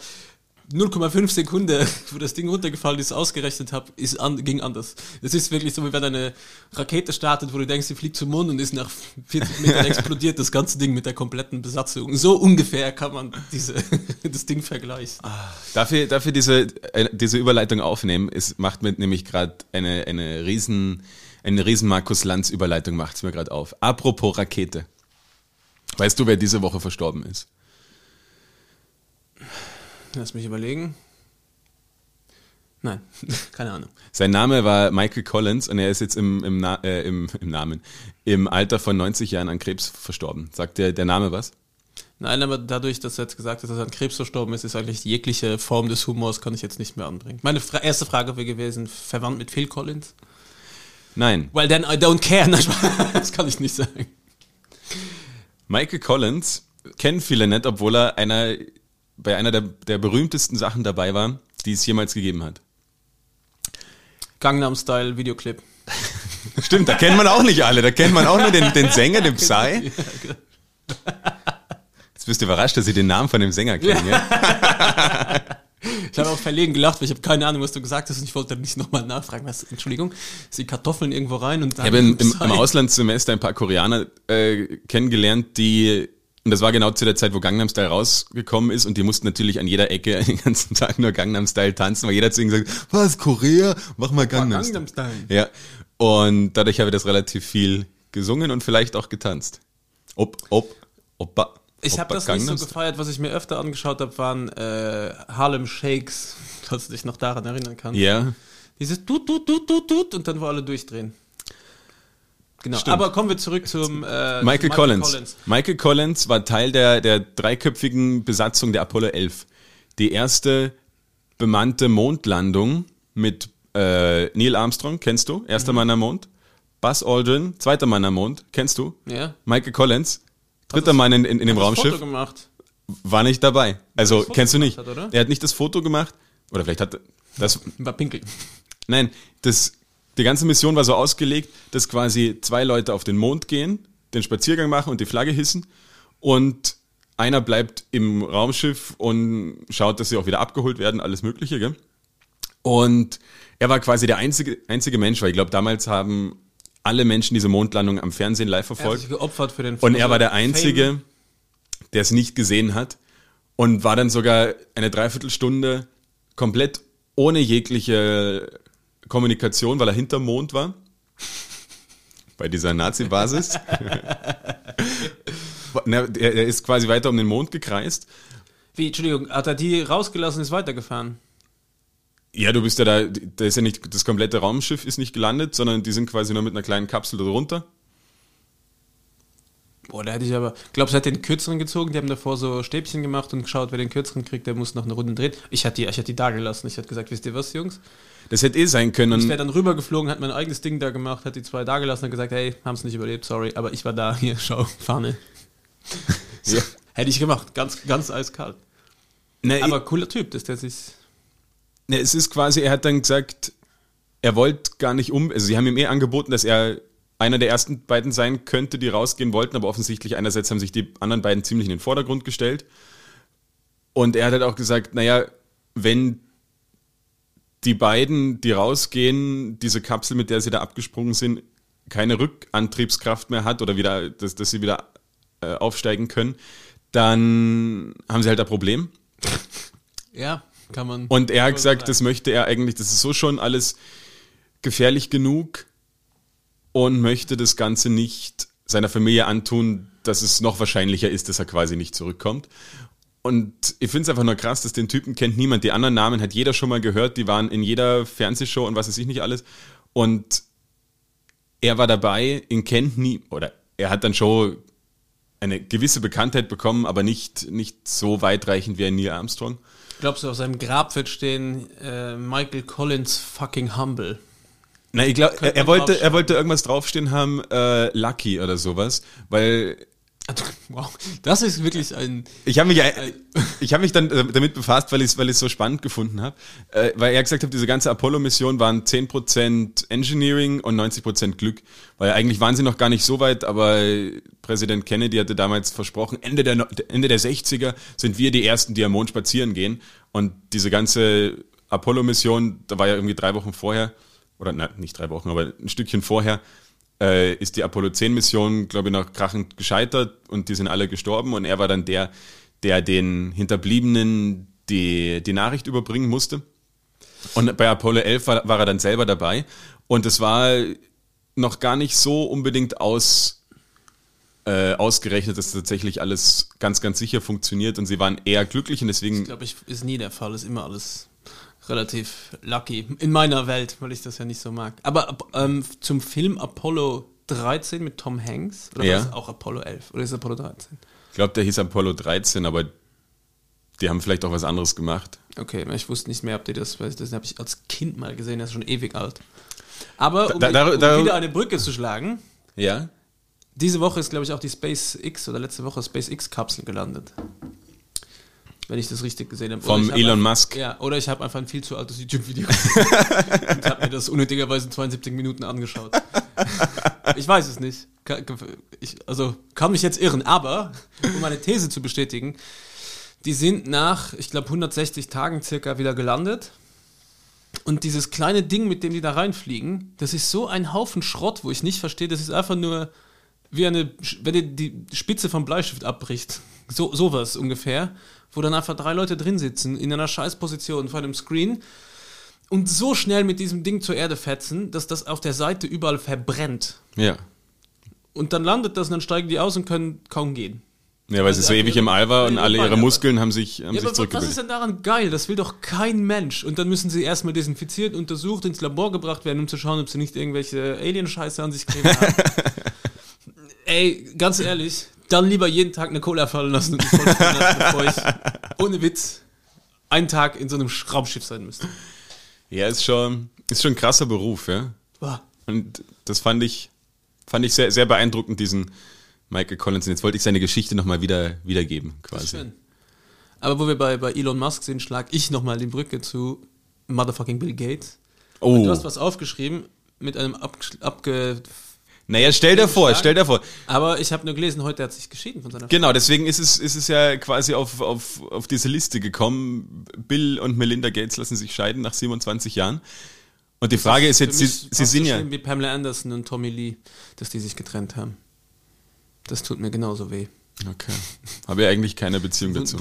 Speaker 2: 0,5 Sekunde, wo das Ding runtergefallen ist, ausgerechnet habe, ist an, ging anders. Es ist wirklich so, wie wenn eine Rakete startet, wo du denkst, sie fliegt zum Mond und ist nach 40 Metern explodiert, das ganze Ding mit der kompletten Besatzung. So ungefähr kann man diese, das Ding vergleichen.
Speaker 1: Dafür, dafür diese, äh, diese Überleitung aufnehmen, es macht mir nämlich gerade eine, eine riesen, eine riesen Markus Lanz Überleitung macht's mir gerade auf. Apropos Rakete. Weißt du, wer diese Woche verstorben ist?
Speaker 2: Lass mich überlegen. Nein, keine Ahnung.
Speaker 1: Sein Name war Michael Collins und er ist jetzt im, im, Na äh, im, im Namen, im Alter von 90 Jahren an Krebs verstorben. Sagt der, der Name was?
Speaker 2: Nein, aber dadurch, dass er jetzt gesagt hat, dass er an Krebs verstorben ist, ist eigentlich jegliche Form des Humors kann ich jetzt nicht mehr anbringen. Meine Fra erste Frage wäre gewesen, verwandt mit Phil Collins?
Speaker 1: Nein.
Speaker 2: Well, then I don't care. Das kann ich nicht sagen.
Speaker 1: Michael Collins kennen viele nicht, obwohl er einer, bei einer der, der berühmtesten Sachen dabei war, die es jemals gegeben hat.
Speaker 2: Gangnam Style Videoclip.
Speaker 1: Stimmt, da kennt man auch nicht alle. Da kennt man auch nur den, den Sänger, den Psy. Jetzt bist du überrascht, dass ich den Namen von dem Sänger kenne. Ja.
Speaker 2: Ich habe auch verlegen gelacht, weil ich habe keine Ahnung, was du gesagt hast und ich wollte nicht nochmal nachfragen. Was, Entschuldigung, sie Kartoffeln irgendwo rein und dann.
Speaker 1: Ich habe im, im, im Auslandssemester ein paar Koreaner äh, kennengelernt, die und das war genau zu der Zeit, wo Gangnam Style rausgekommen ist und die mussten natürlich an jeder Ecke den ganzen Tag nur Gangnam Style tanzen, weil jeder zu ihnen gesagt, was, Korea? Mach mal Gangnam,
Speaker 2: Gangnam Style.
Speaker 1: Ja. Und dadurch habe ich das relativ viel gesungen und vielleicht auch getanzt. Ob, ob, oppa.
Speaker 2: Ich habe das nicht so
Speaker 1: Gangnam
Speaker 2: gefeiert. Was ich mir öfter angeschaut habe, waren äh, Harlem Shakes, falls du dich noch daran erinnern kannst.
Speaker 1: Ja.
Speaker 2: Dieses tut, tut, tut, tut, tut und dann wo alle durchdrehen. Genau.
Speaker 1: Stimmt.
Speaker 2: Aber kommen wir zurück zum äh,
Speaker 1: Michael,
Speaker 2: zu
Speaker 1: Collins. Michael Collins war Teil der, der dreiköpfigen Besatzung der Apollo 11. Die erste bemannte Mondlandung mit äh, Neil Armstrong, kennst du? Erster Mann am Mond. Buzz Aldrin, zweiter Mann am Mond, kennst du?
Speaker 2: Ja.
Speaker 1: Michael Collins, dritter
Speaker 2: das-
Speaker 1: Mann in, in, in dem
Speaker 2: Hat das Foto
Speaker 1: Raumschiff,
Speaker 2: gemacht.
Speaker 1: war nicht dabei. Also, kennst du nicht.
Speaker 2: hat, oder?
Speaker 1: Er hat nicht das Foto gemacht. Oder vielleicht hat das,
Speaker 2: War pinkel.
Speaker 1: Nein, das, die ganze Mission war so ausgelegt, dass quasi zwei Leute auf den Mond gehen, den Spaziergang machen und die Flagge hissen und einer bleibt im Raumschiff und schaut, dass sie auch wieder abgeholt werden, alles Mögliche, gell? Und er war quasi der einzige, einzige Mensch, weil ich glaube, damals haben alle Menschen diese Mondlandung am Fernsehen live
Speaker 2: Er hat
Speaker 1: verfolgt.
Speaker 2: sich geopfert für den
Speaker 1: Und er war der. Einzige, der es nicht gesehen hat und war dann sogar eine Dreiviertelstunde komplett ohne jegliche Kommunikation, weil er hinterm Mond war. Bei dieser Nazi-Basis. Na, er, ist quasi weiter um den Mond gekreist.
Speaker 2: Wie, Entschuldigung, hat er die rausgelassen und ist weitergefahren?
Speaker 1: Ja, du bist ja da, da ist ja nicht, das komplette Raumschiff ist nicht gelandet, sondern die sind quasi nur mit einer kleinen Kapsel da runter.
Speaker 2: Boah, da hätte ich aber. Glaubst du, er hat den kürzeren gezogen? Die haben davor so Stäbchen gemacht und geschaut, wer den kürzeren kriegt, der muss noch eine Runde drehen. Ich hätte die, ich hätte die da gelassen. Ich hätte gesagt, wisst ihr was, Jungs?
Speaker 1: Das hätte eh sein können.
Speaker 2: Ich wäre dann rübergeflogen, hat mein eigenes Ding da gemacht, hat die zwei da gelassen und gesagt, hey, haben es nicht überlebt, sorry, aber ich war da, hier, schau, Fahne.
Speaker 1: Ja.
Speaker 2: Hätte ich gemacht, ganz, ganz eiskalt.
Speaker 1: Na,
Speaker 2: Aber cooler Typ, dass der sich.
Speaker 1: Ne, es ist quasi, er hat dann gesagt, er wollte gar nicht um, also sie haben ihm eh angeboten, dass er einer der ersten beiden sein könnte, die rausgehen wollten, aber offensichtlich einerseits haben sich die anderen beiden ziemlich in den Vordergrund gestellt. Und er hat halt auch gesagt, naja, wenn die beiden, die rausgehen, diese Kapsel, mit der sie da abgesprungen sind, keine Rückantriebskraft mehr hat oder wieder, dass, dass sie wieder äh, aufsteigen können, dann haben sie halt ein Problem.
Speaker 2: Ja, kann man.
Speaker 1: Und er hat gesagt,
Speaker 2: sagen.
Speaker 1: das möchte er eigentlich, das ist so schon alles gefährlich genug und möchte das Ganze nicht seiner Familie antun, dass es noch wahrscheinlicher ist, dass er quasi nicht zurückkommt. Und ich finde es einfach nur krass, dass den Typen kennt niemand. Die anderen Namen hat jeder schon mal gehört, die waren in jeder Fernsehshow und was weiß ich nicht alles. Und er war dabei, ihn kennt nie, oder er hat dann schon eine gewisse Bekanntheit bekommen, aber nicht, nicht so weitreichend wie ein Neil Armstrong.
Speaker 2: Glaubst du, auf seinem Grab wird stehen, äh, Michael Collins fucking humble?
Speaker 1: Na, ich glaube, er, er wollte, er wollte irgendwas draufstehen haben, äh, Lucky oder sowas, weil
Speaker 2: Wow, das ist wirklich ein.
Speaker 1: Ich habe mich, ich hab mich dann äh, damit befasst, weil ich es weil ich's so spannend gefunden habe. Äh, weil er gesagt hat, diese ganze Apollo-Mission waren 10% Engineering und 90% Glück. Weil eigentlich waren sie noch gar nicht so weit, aber Präsident Kennedy hatte damals versprochen, Ende der, Ende der 60er sind wir die Ersten, die am Mond spazieren gehen. Und diese ganze Apollo-Mission, da war ja irgendwie drei Wochen vorher, oder na, nicht drei Wochen, aber ein Stückchen vorher, äh, ist die Apollo 10 Mission, glaube ich, noch krachend gescheitert und die sind alle gestorben. Und er war dann der, der den Hinterbliebenen die, die Nachricht überbringen musste. Und bei Apollo 11 war, war er dann selber dabei. Und es war noch gar nicht so unbedingt aus, äh, ausgerechnet, dass tatsächlich alles ganz, ganz sicher funktioniert. Und sie waren eher glücklich und deswegen
Speaker 2: Ich glaube, ist nie der Fall, ist immer alles relativ lucky. In meiner Welt, weil ich das ja nicht so mag. Aber ab- ähm, zum Film Apollo 13 mit Tom Hanks, oder
Speaker 1: Ja.
Speaker 2: war es auch Apollo 11? Oder ist es Apollo 13?
Speaker 1: Ich glaube, der hieß Apollo 13, aber die haben vielleicht auch was anderes gemacht.
Speaker 2: Okay, ich wusste nicht mehr, ob die das, weil das habe ich als Kind mal gesehen, das ist schon ewig alt. Aber um,
Speaker 1: Da- da-
Speaker 2: um
Speaker 1: da-
Speaker 2: wieder eine Brücke zu schlagen,
Speaker 1: Ja?
Speaker 2: diese Woche ist, glaube ich, auch die SpaceX oder letzte Woche SpaceX-Kapsel gelandet. Wenn ich das richtig gesehen habe.
Speaker 1: Vom
Speaker 2: hab
Speaker 1: Elon
Speaker 2: einfach-
Speaker 1: Musk.
Speaker 2: Ja, oder ich habe einfach ein viel zu altes YouTube-Video und habe mir das unnötigerweise in 72 Minuten angeschaut. Ich weiß es nicht. Ich, also kann mich jetzt irren, aber um meine These zu bestätigen, die sind nach, ich glaube, 160 Tagen circa wieder gelandet. Und dieses kleine Ding, mit dem die da reinfliegen, das ist so ein Haufen Schrott, wo ich nicht verstehe, das ist einfach nur wie eine, wenn dir die Spitze vom Bleistift abbricht. So, sowas ungefähr, wo dann einfach drei Leute drin sitzen, in einer Scheißposition vor einem Screen und so schnell mit diesem Ding zur Erde fetzen, dass das auf der Seite überall verbrennt.
Speaker 1: Ja.
Speaker 2: Und dann landet das und dann steigen die aus und können kaum gehen.
Speaker 1: Ja, weil sie so ewig im All war und alle ihre Muskeln haben sich, haben
Speaker 2: Ja,
Speaker 1: sich
Speaker 2: aber was ist
Speaker 1: zurückgebildet.
Speaker 2: denn daran geil? Das will doch kein Mensch. Und dann müssen sie erstmal desinfiziert, untersucht, ins Labor gebracht werden, um zu schauen, ob sie nicht irgendwelche Alien-Scheiße an sich kleben haben. Ey, ganz ehrlich, dann lieber jeden Tag eine Cola fallen lassen und bevor ich ohne Witz einen Tag in so einem Raumschiff sein müsste.
Speaker 1: Ja, ist schon, ist schon ein krasser Beruf, ja.
Speaker 2: Boah.
Speaker 1: Und das fand ich, fand ich sehr, sehr beeindruckend, diesen Michael Collins. Und jetzt wollte ich seine Geschichte nochmal wieder, wiedergeben, quasi.
Speaker 2: schön. Aber wo wir bei, bei Elon Musk sind, schlag ich nochmal die Brücke zu Motherfucking Bill Gates.
Speaker 1: Oh.
Speaker 2: Du hast was aufgeschrieben mit einem abge, abge
Speaker 1: Naja, stell dir vor, stell dir vor.
Speaker 2: Aber ich habe nur gelesen, heute hat sich geschieden von seiner Frau.
Speaker 1: Genau, deswegen ist es, ist es ja quasi auf, auf, auf diese Liste gekommen. Bill und Melinda Gates lassen sich scheiden nach 27 Jahren. Und die Frage ist jetzt, sie, sie sind
Speaker 2: so
Speaker 1: ja,
Speaker 2: wie Pamela Anderson und Tommy Lee, dass die sich getrennt haben. Das tut mir genauso weh.
Speaker 1: okay, habe ja eigentlich keine Beziehung dazu.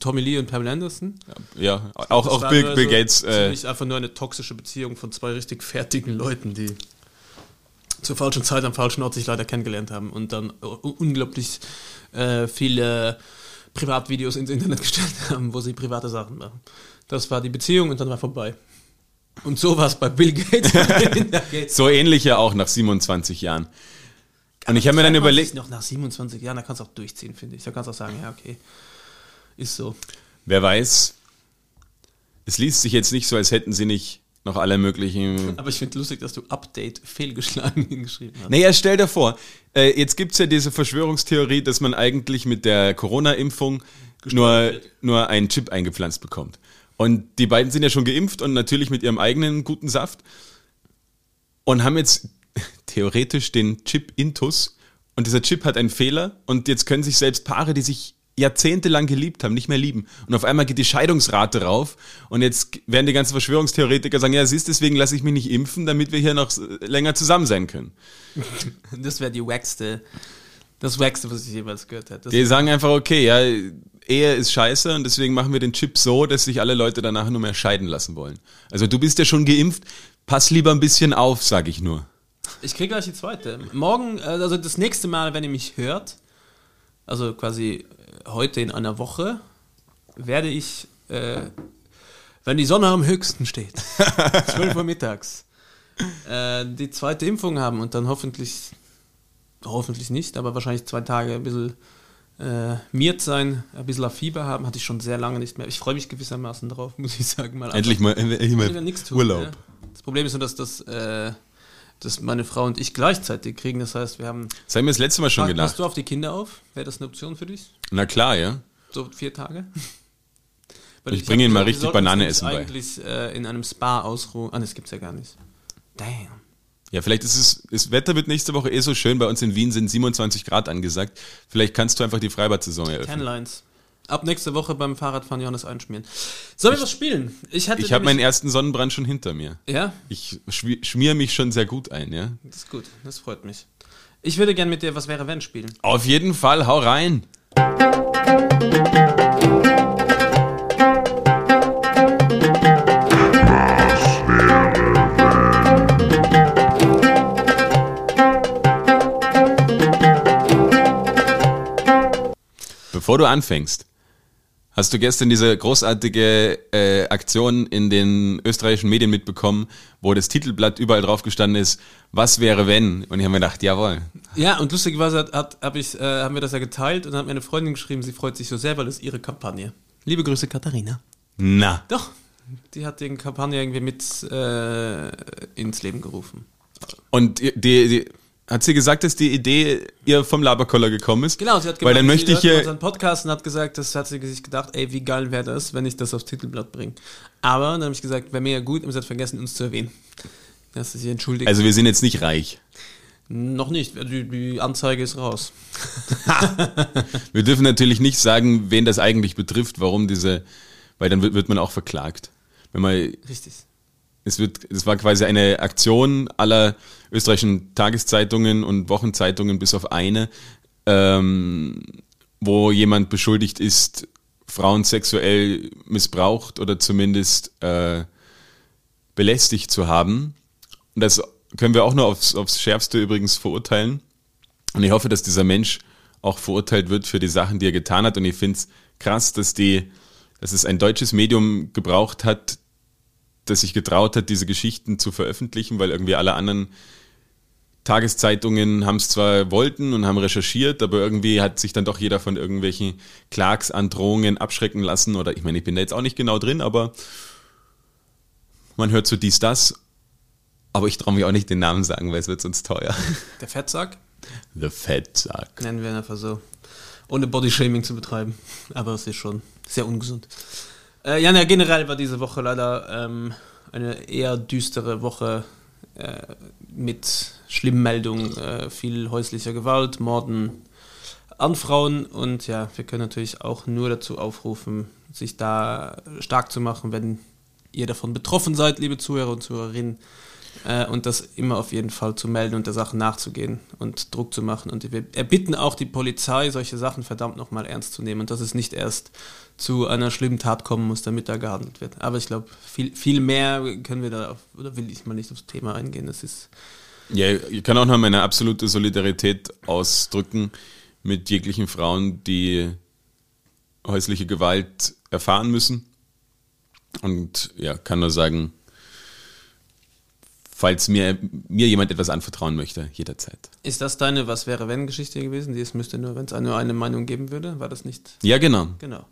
Speaker 2: Tommy Lee und Pamela Anderson?
Speaker 1: Ja, auch,
Speaker 2: Das
Speaker 1: auch
Speaker 2: war
Speaker 1: Bill, Bill Gates, äh,
Speaker 2: einfach nur eine toxische Beziehung von zwei richtig fertigen Leuten, die zur falschen Zeit am falschen Ort sich leider kennengelernt haben und dann unglaublich äh, viele Privatvideos ins Internet gestellt haben, wo sie private Sachen machen. Das war die Beziehung und dann war vorbei. Und so war es bei Bill Gates
Speaker 1: so ähnlich ja auch nach 27 Jahren. Und ich habe mir dann überlegt,
Speaker 2: Noch nach 27 Jahren, da kannst du auch durchziehen, finde ich. Da kannst du auch sagen, ja, okay. Ist so.
Speaker 1: wer weiß, es liest sich jetzt nicht so, als hätten sie nicht noch alle möglichen
Speaker 2: Aber ich finde lustig, dass du Update fehlgeschlagen hingeschrieben hast.
Speaker 1: Naja, stell dir vor, äh, jetzt gibt's ja diese Verschwörungstheorie, dass man eigentlich mit der Corona-Impfung nur,
Speaker 2: wird.
Speaker 1: nur einen Chip eingepflanzt bekommt. Und die beiden sind ja schon geimpft und natürlich mit ihrem eigenen guten Saft und haben jetzt theoretisch den Chip Intus und dieser Chip hat einen Fehler und jetzt können sich selbst Paare, die sich jahrzehntelang geliebt haben, nicht mehr lieben. Und auf einmal geht die Scheidungsrate rauf und jetzt werden die ganzen Verschwörungstheoretiker sagen, ja, siehst, deswegen lasse ich mich nicht impfen, damit wir hier noch länger zusammen sein können.
Speaker 2: Das wäre die wackste, das wackste, was ich jemals gehört hätte. Das
Speaker 1: Die sagen einfach, okay, ja, Ehe ist scheiße und deswegen machen wir den Chip so, dass sich alle Leute danach nur mehr scheiden lassen wollen. Also du bist ja schon geimpft, pass lieber ein bisschen auf, sag ich nur.
Speaker 2: Ich kriege gleich die zweite. Morgen, äh, also das nächste Mal, wenn ihr mich hört, also quasi heute in einer Woche, werde ich, äh, wenn die Sonne am höchsten steht, 12 Uhr mittags, äh, die zweite Impfung haben und dann hoffentlich, hoffentlich nicht, aber wahrscheinlich zwei Tage ein bisschen äh, miert sein, ein bisschen Fieber haben, hatte ich schon sehr lange nicht mehr. Ich freue mich gewissermaßen drauf, muss ich sagen. Mal
Speaker 1: Endlich mal, endlich mal
Speaker 2: nichts tun,
Speaker 1: Urlaub.
Speaker 2: Ja. Das Problem ist nur, dass das, äh, das meine Frau und ich gleichzeitig kriegen. Das heißt, wir haben.
Speaker 1: Das haben wir das letzte Mal schon
Speaker 2: Passt
Speaker 1: gedacht.
Speaker 2: du auf die Kinder auf? Wäre das eine Option für dich?
Speaker 1: Na klar, ja.
Speaker 2: So vier Tage? Weil
Speaker 1: Ich bringe ihnen mal richtig Banane essen bei.
Speaker 2: eigentlich äh, in einem Spa ausruhen. Ah, das gibt's ja gar nicht. Damn.
Speaker 1: Ja, vielleicht ist es, das Wetter wird nächste Woche eh so schön. Bei uns in Wien sind 27 Grad angesagt. Vielleicht kannst du einfach die Freibad-Saison eröffnen.
Speaker 2: Ten Lines. Ab nächste Woche beim Fahrradfahren Johannes einschmieren. Sollen wir was spielen? Ich hatte
Speaker 1: Ich habe meinen ersten Sonnenbrand schon hinter mir.
Speaker 2: Ja,
Speaker 1: Ich schwi- schmier mich schon sehr gut ein, ja.
Speaker 2: das ist gut. Das freut mich. Ich würde gern mit dir Was wäre wenn spielen.
Speaker 1: Auf jeden Fall, hau rein. Bevor du anfängst, hast du gestern diese großartige äh, Aktion in den österreichischen Medien mitbekommen, wo das Titelblatt überall drauf gestanden ist, was wäre wenn? Und ich habe mir gedacht, jawohl.
Speaker 2: Ja, und lustigerweise hat, hat, hab ich, äh, haben wir das ja geteilt und dann hat mir eine Freundin geschrieben, sie freut sich so sehr, weil das ist ihre Kampagne. Liebe Grüße, Katharina.
Speaker 1: Na.
Speaker 2: Doch, die hat die Kampagne irgendwie mit äh, ins Leben gerufen.
Speaker 1: Und die, die, hat sie gesagt, dass die Idee ihr vom Laberkoller gekommen ist?
Speaker 2: Genau, sie hat
Speaker 1: Weil dann
Speaker 2: gemeint,
Speaker 1: möchte ich hier,
Speaker 2: unseren Podcast und hat gesagt, das hat sie sich gedacht, ey, wie geil wäre das, wenn ich das aufs Titelblatt bringe. Aber dann habe ich gesagt, wäre mega gut, und sie hat vergessen, uns zu erwähnen. Dass sie sich entschuldigt.
Speaker 1: also wir sind jetzt nicht reich.
Speaker 2: Noch nicht, die, die Anzeige ist raus.
Speaker 1: Wir dürfen natürlich nicht sagen, wen das eigentlich betrifft, warum diese, weil dann wird, wird man auch verklagt. Wenn man,
Speaker 2: Richtig.
Speaker 1: Es wird, es war quasi eine Aktion aller österreichischen Tageszeitungen und Wochenzeitungen bis auf eine, ähm, wo jemand beschuldigt ist, Frauen sexuell missbraucht oder zumindest äh, belästigt zu haben. Und das können wir auch nur aufs, aufs Schärfste übrigens verurteilen. Und ich hoffe, dass dieser Mensch auch verurteilt wird für die Sachen, die er getan hat. Und ich finde es krass, dass die, dass es ein deutsches Medium gebraucht hat, das sich getraut hat, diese Geschichten zu veröffentlichen, weil irgendwie alle anderen Tageszeitungen haben es zwar wollten und haben recherchiert, aber irgendwie hat sich dann doch jeder von irgendwelchen Klagsandrohungen abschrecken lassen. Oder ich meine, ich bin da jetzt auch nicht genau drin, aber man hört so dies, das. Aber ich traue mich auch nicht den Namen sagen, weil es wird sonst teuer.
Speaker 2: Der Fettsack,
Speaker 1: The Fettsack.
Speaker 2: nennen wir ihn einfach so. Ohne Bodyshaming zu betreiben. Aber es ist schon sehr ungesund. Äh, ja, na, generell war diese Woche leider ähm, eine eher düstere Woche äh, mit Schlimmmeldungen, äh, viel häuslicher Gewalt, Morden an Frauen. Und ja, wir können natürlich auch nur dazu aufrufen, sich da stark zu machen, wenn ihr davon betroffen seid, liebe Zuhörer und Zuhörerinnen, äh, und das immer auf jeden Fall zu melden und der Sache nachzugehen und Druck zu machen. Und wir erbitten auch die Polizei, solche Sachen verdammt nochmal ernst zu nehmen und dass es nicht erst zu einer schlimmen Tat kommen muss, damit da gehandelt wird. Aber ich glaube, viel, viel mehr können wir da, auf, oder will ich mal nicht aufs Thema eingehen. Das ist,
Speaker 1: Ja, ich kann auch noch meine absolute Solidarität ausdrücken mit jeglichen Frauen, die häusliche Gewalt erfahren müssen. Und ja, kann nur sagen, falls mir, mir jemand etwas anvertrauen möchte, jederzeit.
Speaker 2: ist das deine Was wäre wenn Geschichte gewesen? Die es müsste nur, wenn es nur eine Meinung geben würde, war das nicht?
Speaker 1: Ja, genau.
Speaker 2: Genau.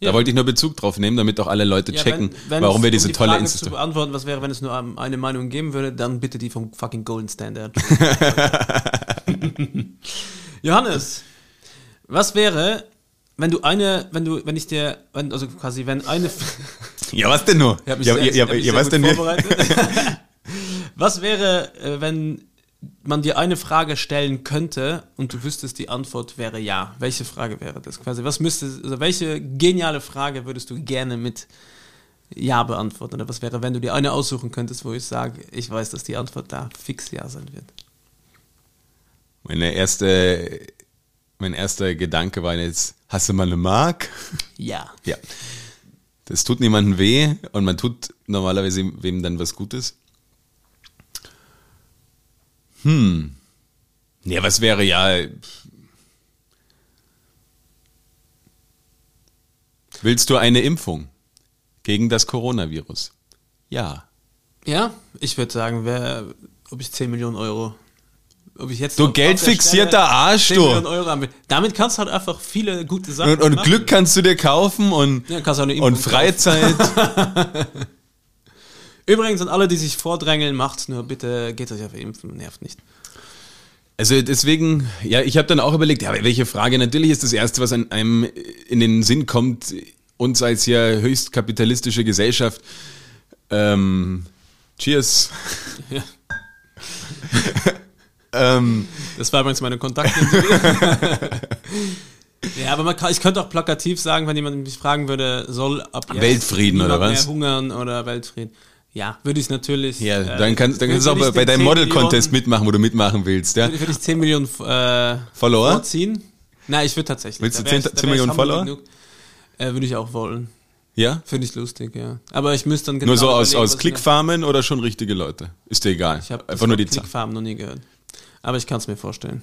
Speaker 1: Da wollte ich nur Bezug drauf nehmen, damit auch alle Leute
Speaker 2: Ja,
Speaker 1: checken,
Speaker 2: wenn- wenn
Speaker 1: warum wir diese
Speaker 2: um die
Speaker 1: tolle
Speaker 2: Frage zu
Speaker 1: Institution.
Speaker 2: beantworten, was wäre, wenn es nur eine Meinung geben würde, dann bitte die vom fucking Golden Standard. Johannes, was wäre, wenn du eine, wenn du, wenn ich dir, wenn, also quasi, wenn eine,
Speaker 1: Ja, was denn nur?
Speaker 2: Ich hab mich
Speaker 1: ja,
Speaker 2: sehr-
Speaker 1: ja, ja, ja, was denn?
Speaker 2: vorbereitet. Was wäre, äh, wenn man dir eine Frage stellen könnte und du wüsstest, die Antwort wäre ja? Welche Frage wäre das quasi? Was müsste, also welche geniale Frage würdest du gerne mit Ja beantworten? Oder was wäre, wenn du dir eine aussuchen könntest, wo ich sage, ich weiß, dass die Antwort da fix Ja sein wird?
Speaker 1: Meine erste, mein erster Gedanke war jetzt, hast du mal eine Mark?
Speaker 2: Ja.
Speaker 1: Ja. Das tut niemandem weh und man tut normalerweise wem dann was Gutes. Hm. Ja, was wäre ja. Willst du eine Impfung gegen das Coronavirus? Ja.
Speaker 2: Ja, ich würde sagen, wer, ob ich 10 Millionen Euro, ob ich jetzt
Speaker 1: Du geldfixierter Arsch,
Speaker 2: 10
Speaker 1: du.
Speaker 2: Damit kannst du halt einfach viele gute Sachen
Speaker 1: Und, und. Glück kannst du dir kaufen und,
Speaker 2: Ja,
Speaker 1: und Freizeit.
Speaker 2: Übrigens an alle, die sich vordrängeln, macht's nur bitte, geht euch auf Impfen, nervt nicht.
Speaker 1: Also deswegen, ja, ich habe dann auch überlegt, ja, welche Frage? Natürlich ist das Erste, was einem in den Sinn kommt, uns als ja höchst kapitalistische Gesellschaft. Ähm, cheers.
Speaker 2: Ja.
Speaker 1: ähm,
Speaker 2: Das war übrigens meine Kontakte. ja, aber man kann, ich könnte auch plakativ sagen, wenn jemand mich fragen würde, soll ab jetzt
Speaker 1: Weltfrieden oder was?
Speaker 2: Mehr hungern oder Weltfrieden. Ja, würde ich natürlich.
Speaker 1: ja,
Speaker 2: äh,
Speaker 1: dann kannst, dann kannst du auch bei, deinem
Speaker 2: 10
Speaker 1: Model-Contest mitmachen, wo du mitmachen willst, ja?
Speaker 2: Würde, würde ich 10 Millionen äh,
Speaker 1: Follower?
Speaker 2: vorziehen? Nein, ich würde tatsächlich.
Speaker 1: Willst du
Speaker 2: Da wär
Speaker 1: 10
Speaker 2: ich- da
Speaker 1: 10
Speaker 2: wär ich
Speaker 1: Millionen Follower?
Speaker 2: genug. Äh, würde ich auch wollen.
Speaker 1: Ja?
Speaker 2: Finde ich lustig, ja. Aber ich müsste dann genau
Speaker 1: Nur so aus,
Speaker 2: überlegen,
Speaker 1: aus
Speaker 2: ich-
Speaker 1: Klickfarmen oder schon richtige Leute? Ist dir egal.
Speaker 2: Ich habe
Speaker 1: Einfach nur die Zahl.
Speaker 2: Klickfarm noch nie gehört. Aber ich kann es mir vorstellen.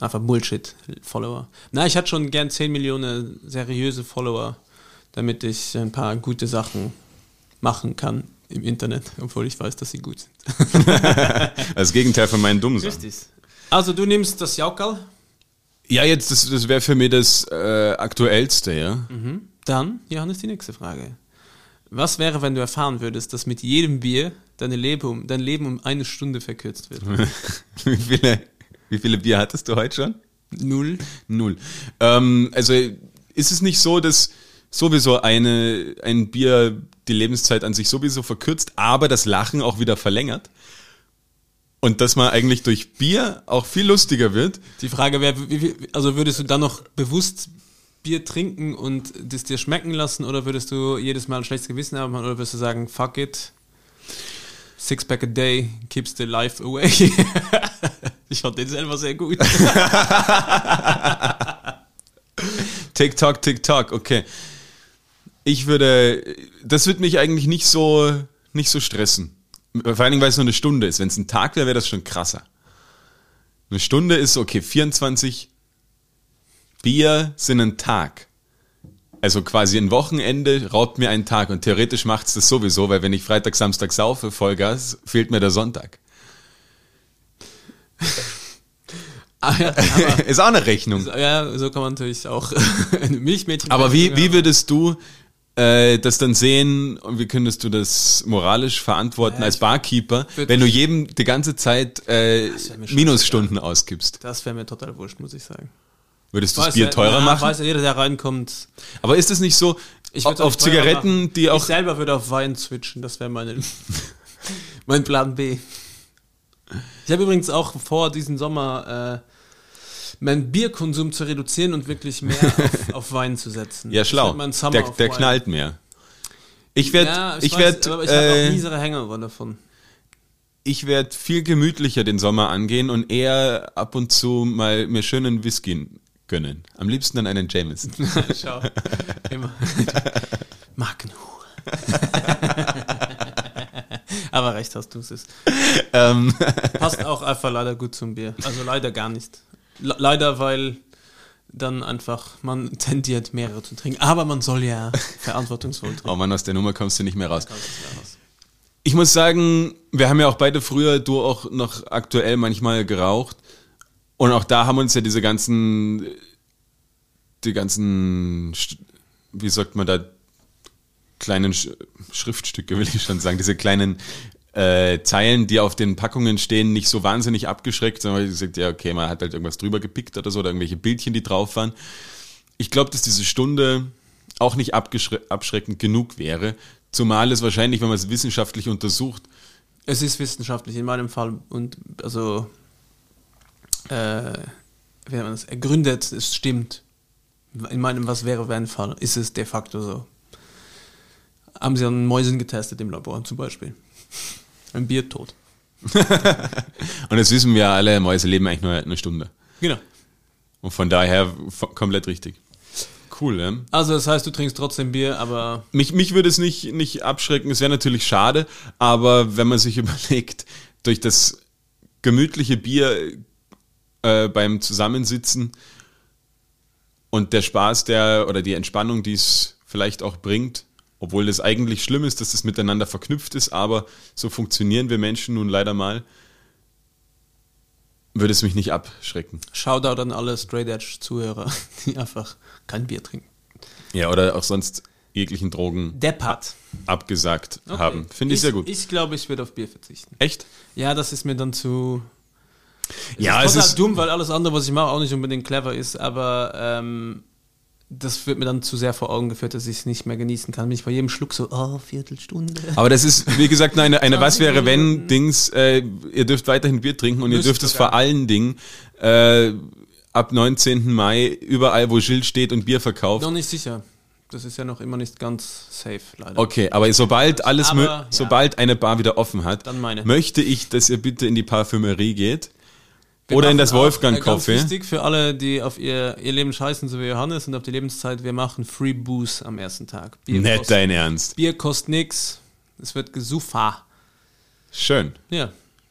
Speaker 2: Einfach Bullshit-Follower. Na, ich hatte schon gern 10 Millionen seriöse Follower, damit ich ein paar gute Sachen machen kann im Internet, obwohl ich weiß, dass sie gut sind.
Speaker 1: Das Gegenteil von meinen dummen Sachen.
Speaker 2: Richtig. Also du nimmst das Jaukal,
Speaker 1: Ja, jetzt, das, das wäre für mich das äh, Aktuellste, ja.
Speaker 2: dann, Johannes, die nächste Frage. Was wäre, wenn du erfahren würdest, dass mit jedem Bier deine Leben um, dein Leben um eine Stunde verkürzt wird?
Speaker 1: wie, viele, wie viele Bier hattest du heute schon?
Speaker 2: Null.
Speaker 1: Null. Ähm, also ist es nicht so, dass sowieso eine, ein Bier die Lebenszeit an sich sowieso verkürzt, aber das Lachen auch wieder verlängert? Und dass man eigentlich durch Bier auch viel lustiger wird?
Speaker 2: Die Frage wäre, also würdest du dann noch bewusst Bier trinken und das dir schmecken lassen oder würdest du jedes Mal ein schlechtes Gewissen haben oder würdest du sagen, fuck it, six pack a day keeps the life away? ich fand den selber sehr gut.
Speaker 1: TikTok, TikTok, okay. Ich würde, das wird mich eigentlich nicht so, nicht so stressen. Vor allen Dingen, weil es nur eine Stunde ist. Wenn es ein Tag wäre, wäre das schon krasser. Eine Stunde ist okay, 24 Bier sind ein Tag. Also quasi ein Wochenende raubt mir einen Tag und theoretisch macht es das sowieso, weil wenn ich Freitag, Samstag saufe, Vollgas, fehlt mir der Sonntag.
Speaker 2: ah, ja,
Speaker 1: ist auch eine Rechnung.
Speaker 2: ja, so kann man natürlich auch ein Milchmädchen.
Speaker 1: Aber wie, wie würdest du äh, das dann sehen und wie könntest du das moralisch verantworten
Speaker 2: Ja,
Speaker 1: als
Speaker 2: ich
Speaker 1: Barkeeper, wenn du jedem die ganze Zeit äh. Minusstunden ausgibst?
Speaker 2: Das wäre mir total wurscht, muss ich sagen.
Speaker 1: Würdest du das Bier teurer
Speaker 2: ja,
Speaker 1: machen?
Speaker 2: Weiß ja jeder, der reinkommt.
Speaker 1: Aber ist es nicht so,
Speaker 2: Ich
Speaker 1: auf, auf Zigaretten,
Speaker 2: machen.
Speaker 1: die
Speaker 2: Ich
Speaker 1: auch...
Speaker 2: selber würde auf Wein switchen, das wäre meine, mein Plan B. Ich habe übrigens auch vor, diesen Sommer äh, meinen Bierkonsum zu reduzieren und wirklich mehr auf, auf Wein zu setzen.
Speaker 1: Ja, schlau. Der, der knallt mehr. Ich werde
Speaker 2: Ja,
Speaker 1: ich
Speaker 2: weiß,
Speaker 1: werd,
Speaker 2: aber ich habe auch
Speaker 1: äh,
Speaker 2: miesere Hänger davon.
Speaker 1: ich werd viel gemütlicher den Sommer angehen und eher ab und zu mal mir schönen Whisky gönnen. Am liebsten dann einen Jameson.
Speaker 2: Schau. Immer. Markenhu. Aber recht hast du es.
Speaker 1: ähm,
Speaker 2: Passt auch einfach leider gut zum Bier. Also leider gar nicht. Le leider, weil dann einfach man tendiert mehrere zu trinken. Aber man soll ja verantwortungsvoll trinken.
Speaker 1: oh Mann, aus der Nummer kommst du nicht mehr raus. Ich muss sagen, wir haben ja auch beide früher, du auch noch aktuell manchmal geraucht. Und auch da haben uns ja diese ganzen, die ganzen, wie sagt man da, kleinen Sch Schriftstücke, will ich schon sagen, diese kleinen äh, Zeilen, die auf den Packungen stehen, nicht so wahnsinnig abgeschreckt, sondern gesagt, ja, okay, man hat halt irgendwas drüber gepickt oder so, oder irgendwelche Bildchen, die drauf waren. Ich glaube, dass diese Stunde auch nicht abschreckend genug wäre, zumal es wahrscheinlich, wenn man es wissenschaftlich untersucht,
Speaker 2: Es ist wissenschaftlich in meinem Fall und also äh, wie man das ergründet, es stimmt. In meinem Was wäre wenn Fall ist es de facto so. Haben sie an Mäusen getestet im Labor zum Beispiel. Ein Bier tot.
Speaker 1: und das wissen wir alle, Mäuse leben eigentlich nur eine Stunde.
Speaker 2: Genau.
Speaker 1: Und von daher komplett richtig. Cool, ja?
Speaker 2: Also das heißt, du trinkst trotzdem Bier, aber
Speaker 1: Mich, mich würde es nicht, nicht abschrecken, es wäre natürlich schade, aber wenn man sich überlegt, durch das gemütliche Bier äh, beim Zusammensitzen und der Spaß, der oder die Entspannung, die es vielleicht auch bringt, obwohl das eigentlich schlimm ist, dass das miteinander verknüpft ist, aber so funktionieren wir Menschen nun leider mal, würde es mich nicht abschrecken.
Speaker 2: Shoutout an alle Straight Edge Zuhörer, die einfach kein Bier trinken.
Speaker 1: Ja, oder auch sonst jeglichen Drogen
Speaker 2: Deppert.
Speaker 1: abgesagt
Speaker 2: Okay.
Speaker 1: haben. Finde ich, sehr gut.
Speaker 2: Ich glaube, ich würde auf Bier verzichten.
Speaker 1: Echt?
Speaker 2: Ja, das ist mir dann zu.
Speaker 1: Ja,
Speaker 2: es
Speaker 1: es
Speaker 2: ist,
Speaker 1: ist.
Speaker 2: total dumm, weil alles andere, was ich mache, auch nicht unbedingt clever ist, aber ähm, das wird mir dann zu sehr vor Augen geführt, dass ich es nicht mehr genießen kann. Bin ich bei jedem Schluck so, oh, Viertelstunde.
Speaker 1: Aber das ist, wie gesagt, eine, eine Was wäre wenn. Dings. Äh, ihr dürft weiterhin Bier trinken und ihr dürft es vor allen Dingen äh, ab 19. Mai überall, wo Gilles steht und Bier verkauft.
Speaker 2: Noch nicht sicher. Das ist ja noch immer nicht ganz safe, leider.
Speaker 1: Okay, aber sobald alles,
Speaker 2: Aber,
Speaker 1: mö-
Speaker 2: ja.
Speaker 1: sobald eine Bar wieder offen hat, möchte ich, dass ihr bitte in die Parfümerie geht
Speaker 2: Wir
Speaker 1: oder in das
Speaker 2: auch,
Speaker 1: Wolfgang
Speaker 2: äh, Ganz wichtig für alle, die auf ihr, ihr Leben scheißen, so wie Johannes und auf die Lebenszeit, wir machen Free Booze am ersten Tag. Bier,
Speaker 1: Nicht
Speaker 2: kostet,
Speaker 1: dein Ernst.
Speaker 2: Bier kostet nix. Es wird gesufa.
Speaker 1: Schön.
Speaker 2: Ja.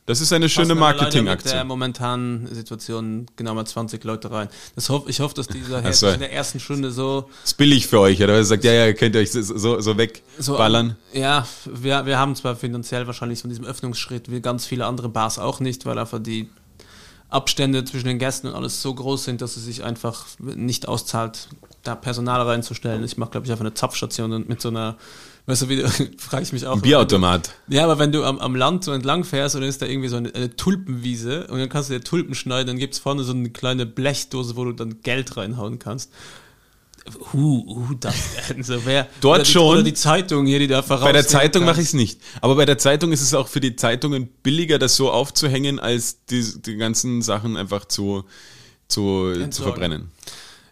Speaker 1: Das ist eine schöne
Speaker 2: leider Mit der
Speaker 1: Marketingaktion.
Speaker 2: momentanen Situation genau mal 20 Leute rein. Das hoff, ich hoffe, dass dieser Herr
Speaker 1: so.
Speaker 2: in der ersten Stunde so
Speaker 1: ist billig für euch, oder? Ihr sagt, ja, ja, könnt ihr euch so, so, so
Speaker 2: so
Speaker 1: wegballern.
Speaker 2: Ja, wir, wir haben zwar finanziell wahrscheinlich von diesem Öffnungsschritt wie ganz viele andere Bars auch nicht, weil einfach die Abstände zwischen den Gästen und alles so groß sind, dass es sich einfach nicht auszahlt, da Personal reinzustellen. Ich mache, glaube ich, einfach eine Zapfstation und mit so einer, weißt du, wie frage ich mich auch.
Speaker 1: Ein Bierautomat.
Speaker 2: Ja, aber wenn du am, am Land so entlang fährst und dann ist da irgendwie so eine, eine Tulpenwiese und dann kannst du dir Tulpen schneiden, dann gibt's vorne so eine kleine Blechdose, wo du dann Geld reinhauen kannst. Hu, hu, das denn so wer
Speaker 1: Dort
Speaker 2: oder die,
Speaker 1: schon.
Speaker 2: Oder die Zeitung hier, die da voraus.
Speaker 1: Bei der Zeitung mache ich es nicht. Aber bei der Zeitung ist es auch für die Zeitungen billiger, das so aufzuhängen, als die, die ganzen Sachen einfach zu, zu, zu verbrennen.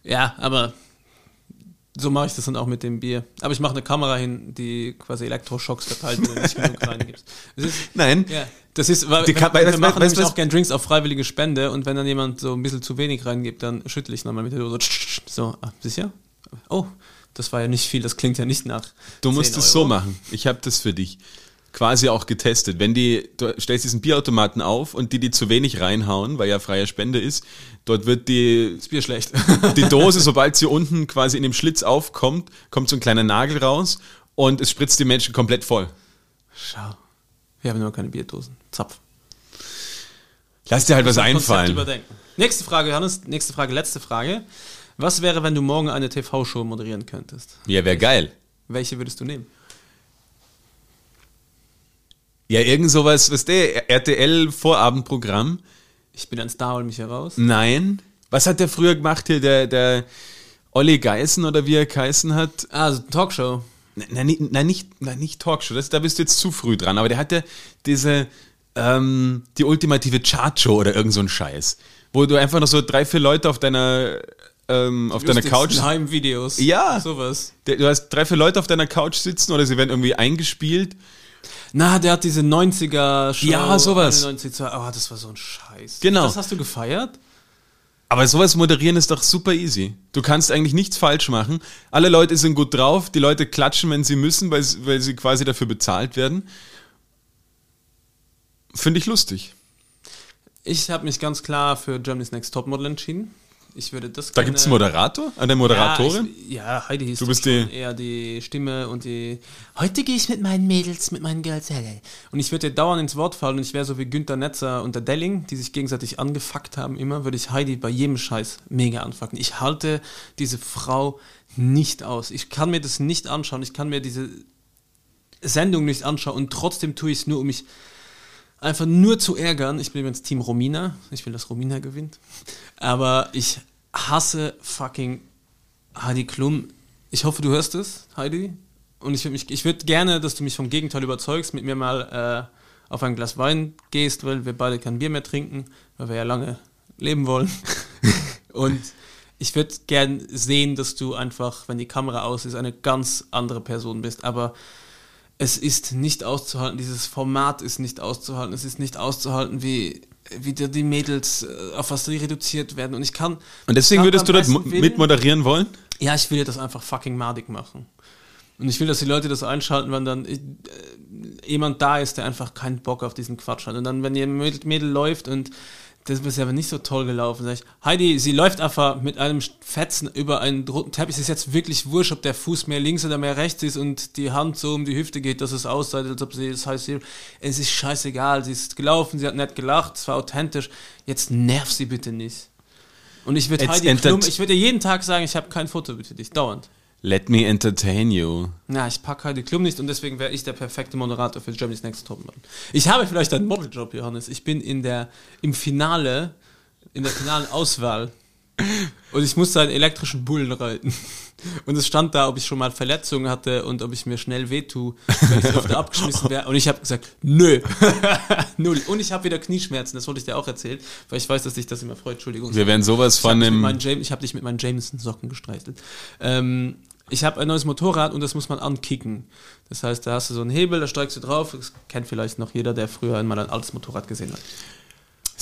Speaker 2: Ja, aber so mache ich das dann auch mit dem Bier. Aber ich mache eine Kamera hin, die quasi Elektroschocks verteilt, wenn du nicht genug reingibst. Das
Speaker 1: Nein,
Speaker 2: ja, das ist, weil
Speaker 1: Die
Speaker 2: wir,
Speaker 1: Ka-
Speaker 2: wir
Speaker 1: weißt-
Speaker 2: machen nämlich auch gerne Drinks auf freiwillige Spende und wenn dann jemand so ein bisschen zu wenig reingibt, dann schüttle ich nochmal mit der Dose. So, ah, sicher? Oh, das war ja nicht viel, das klingt ja nicht nach.
Speaker 1: du musst
Speaker 2: 10
Speaker 1: es so machen. Ich habe das für dich quasi auch getestet. Wenn die, du stellst diesen Bierautomaten auf und die, die zu wenig reinhauen, weil ja freie Spende ist, dort wird die,
Speaker 2: Das Bier schlecht.
Speaker 1: die Dose, sobald sie unten quasi in dem Schlitz aufkommt, kommt so ein kleiner Nagel raus und es spritzt die Menschen komplett voll.
Speaker 2: Schau. Wir haben nur keine Bierdosen. Zapf.
Speaker 1: Lass dir halt was einfallen.
Speaker 2: Überdenken. Nächste Frage, Johannes. Nächste Frage, letzte Frage. Was wäre, wenn du morgen eine TV-Show moderieren könntest?
Speaker 1: Ja, wäre geil.
Speaker 2: Welche würdest du nehmen?
Speaker 1: Ja, irgend sowas, was der RTL-Vorabendprogramm.
Speaker 2: Ich bin ein Star, hol mich heraus.
Speaker 1: Nein. Was hat der früher gemacht hier, der, der Olli Geißen oder wie er geheißen hat?
Speaker 2: Ah, also Talkshow.
Speaker 1: Nein, nein, nicht- nein, nicht, nein, nicht Talkshow, das, da bist du jetzt zu früh dran, aber der hatte diese, ähm, die ultimative Chartshow oder irgend so ein Scheiß, wo du einfach noch so drei, vier Leute auf deiner, ähm, auf deiner Couch,
Speaker 2: Heimvideos.
Speaker 1: Ja.
Speaker 2: Sowas.
Speaker 1: du hast drei, vier Leute auf deiner Couch sitzen oder sie werden irgendwie eingespielt.
Speaker 2: Na, der hat diese 90er-Show.
Speaker 1: Ja, sowas.
Speaker 2: 91, zwei- oh, das war so ein Scheiß.
Speaker 1: Genau.
Speaker 2: Das hast du gefeiert?
Speaker 1: Aber sowas moderieren ist doch super easy. Du kannst eigentlich nichts falsch machen. Alle Leute sind gut drauf, die Leute klatschen, wenn sie müssen, weil, sie- weil sie quasi dafür bezahlt werden. Finde ich lustig.
Speaker 2: Ich habe mich ganz klar für Germany's Next Topmodel entschieden. Ich würde das
Speaker 1: Da gibt es einen Moderator, eine Moderatorin.
Speaker 2: Ja, ja Heidi ist
Speaker 1: Du bist die-
Speaker 2: eher die Stimme und die. Heute gehe ich mit meinen Mädels, mit meinen Girls. Und ich würde dir dauernd ins Wort fallen und ich wäre so wie Günther Netzer und der Delling, die sich gegenseitig angefuckt haben, immer, würde ich Heidi bei jedem Scheiß mega anfucken. Ich halte diese Frau nicht aus. Ich kann mir das nicht anschauen. Ich kann mir diese Sendung nicht anschauen und trotzdem tue ich es nur, um mich einfach nur zu ärgern. Ich bin übrigens Team Romina. Ich will, dass Romina gewinnt. Aber ich hasse fucking Heidi Klum. Ich hoffe, du hörst es, Heidi. Und ich würde würde gerne, dass du mich vom Gegenteil überzeugst, mit mir mal äh, auf ein Glas Wein gehst, weil wir beide kein Bier mehr trinken, weil wir ja lange leben wollen. Und ich würde gern sehen, dass du einfach, wenn die Kamera aus ist, eine ganz andere Person bist. Aber es ist nicht auszuhalten, dieses Format ist nicht auszuhalten, es ist nicht auszuhalten, wie, wie die Mädels, äh, auf was die reduziert werden. Und ich kann.
Speaker 1: Und deswegen
Speaker 2: kann
Speaker 1: würdest du das mo-
Speaker 2: besten Willen-
Speaker 1: mit moderieren wollen?
Speaker 2: Ja, ich will das einfach fucking madig machen. Und ich will, dass die Leute das einschalten, wenn dann äh, jemand da ist, der einfach keinen Bock auf diesen Quatsch hat. Und dann, wenn ihr Mädel, Mädel läuft und das ist aber nicht so toll gelaufen, sag ich, Heidi, sie läuft einfach mit einem Fetzen über einen roten Teppich. Es ist jetzt wirklich wurscht, ob der Fuß mehr links oder mehr rechts ist und die Hand so um die Hüfte geht, dass es aussieht, als ob sie das heißt, es ist scheißegal, sie ist gelaufen, sie hat nett gelacht, es war authentisch. Jetzt nerv sie bitte nicht. Und ich würde Heidi Klum, ich würde jeden Tag sagen, ich habe kein Foto für dich, dauernd.
Speaker 1: Let me entertain you.
Speaker 2: Na, ich packe Heidi Klum nicht und deswegen wäre ich der perfekte Moderator für Germany's Next Topmodel. Ich habe vielleicht einen Modeljob, Johannes. Ich bin in der, im Finale, in der finalen Auswahl und ich musste einen elektrischen Bullen reiten. Und es stand da, ob ich schon mal Verletzungen hatte und ob ich mir schnell wehtue, wenn ich öfter abgeschmissen wäre. Und ich habe gesagt, nö. Null. Und ich habe wieder Knieschmerzen, das wollte ich dir auch erzählen, weil ich weiß, dass dich das immer freut. Entschuldigung.
Speaker 1: Wir werden sowas
Speaker 2: Ich
Speaker 1: von
Speaker 2: James, ich habe dich mit meinen Jameson-Socken gestreichelt. Ähm, ich habe ein neues Motorrad und das muss man ankicken. Das heißt, da hast du so einen Hebel, da steigst du drauf. Das kennt vielleicht noch jeder, der früher einmal ein altes Motorrad gesehen hat.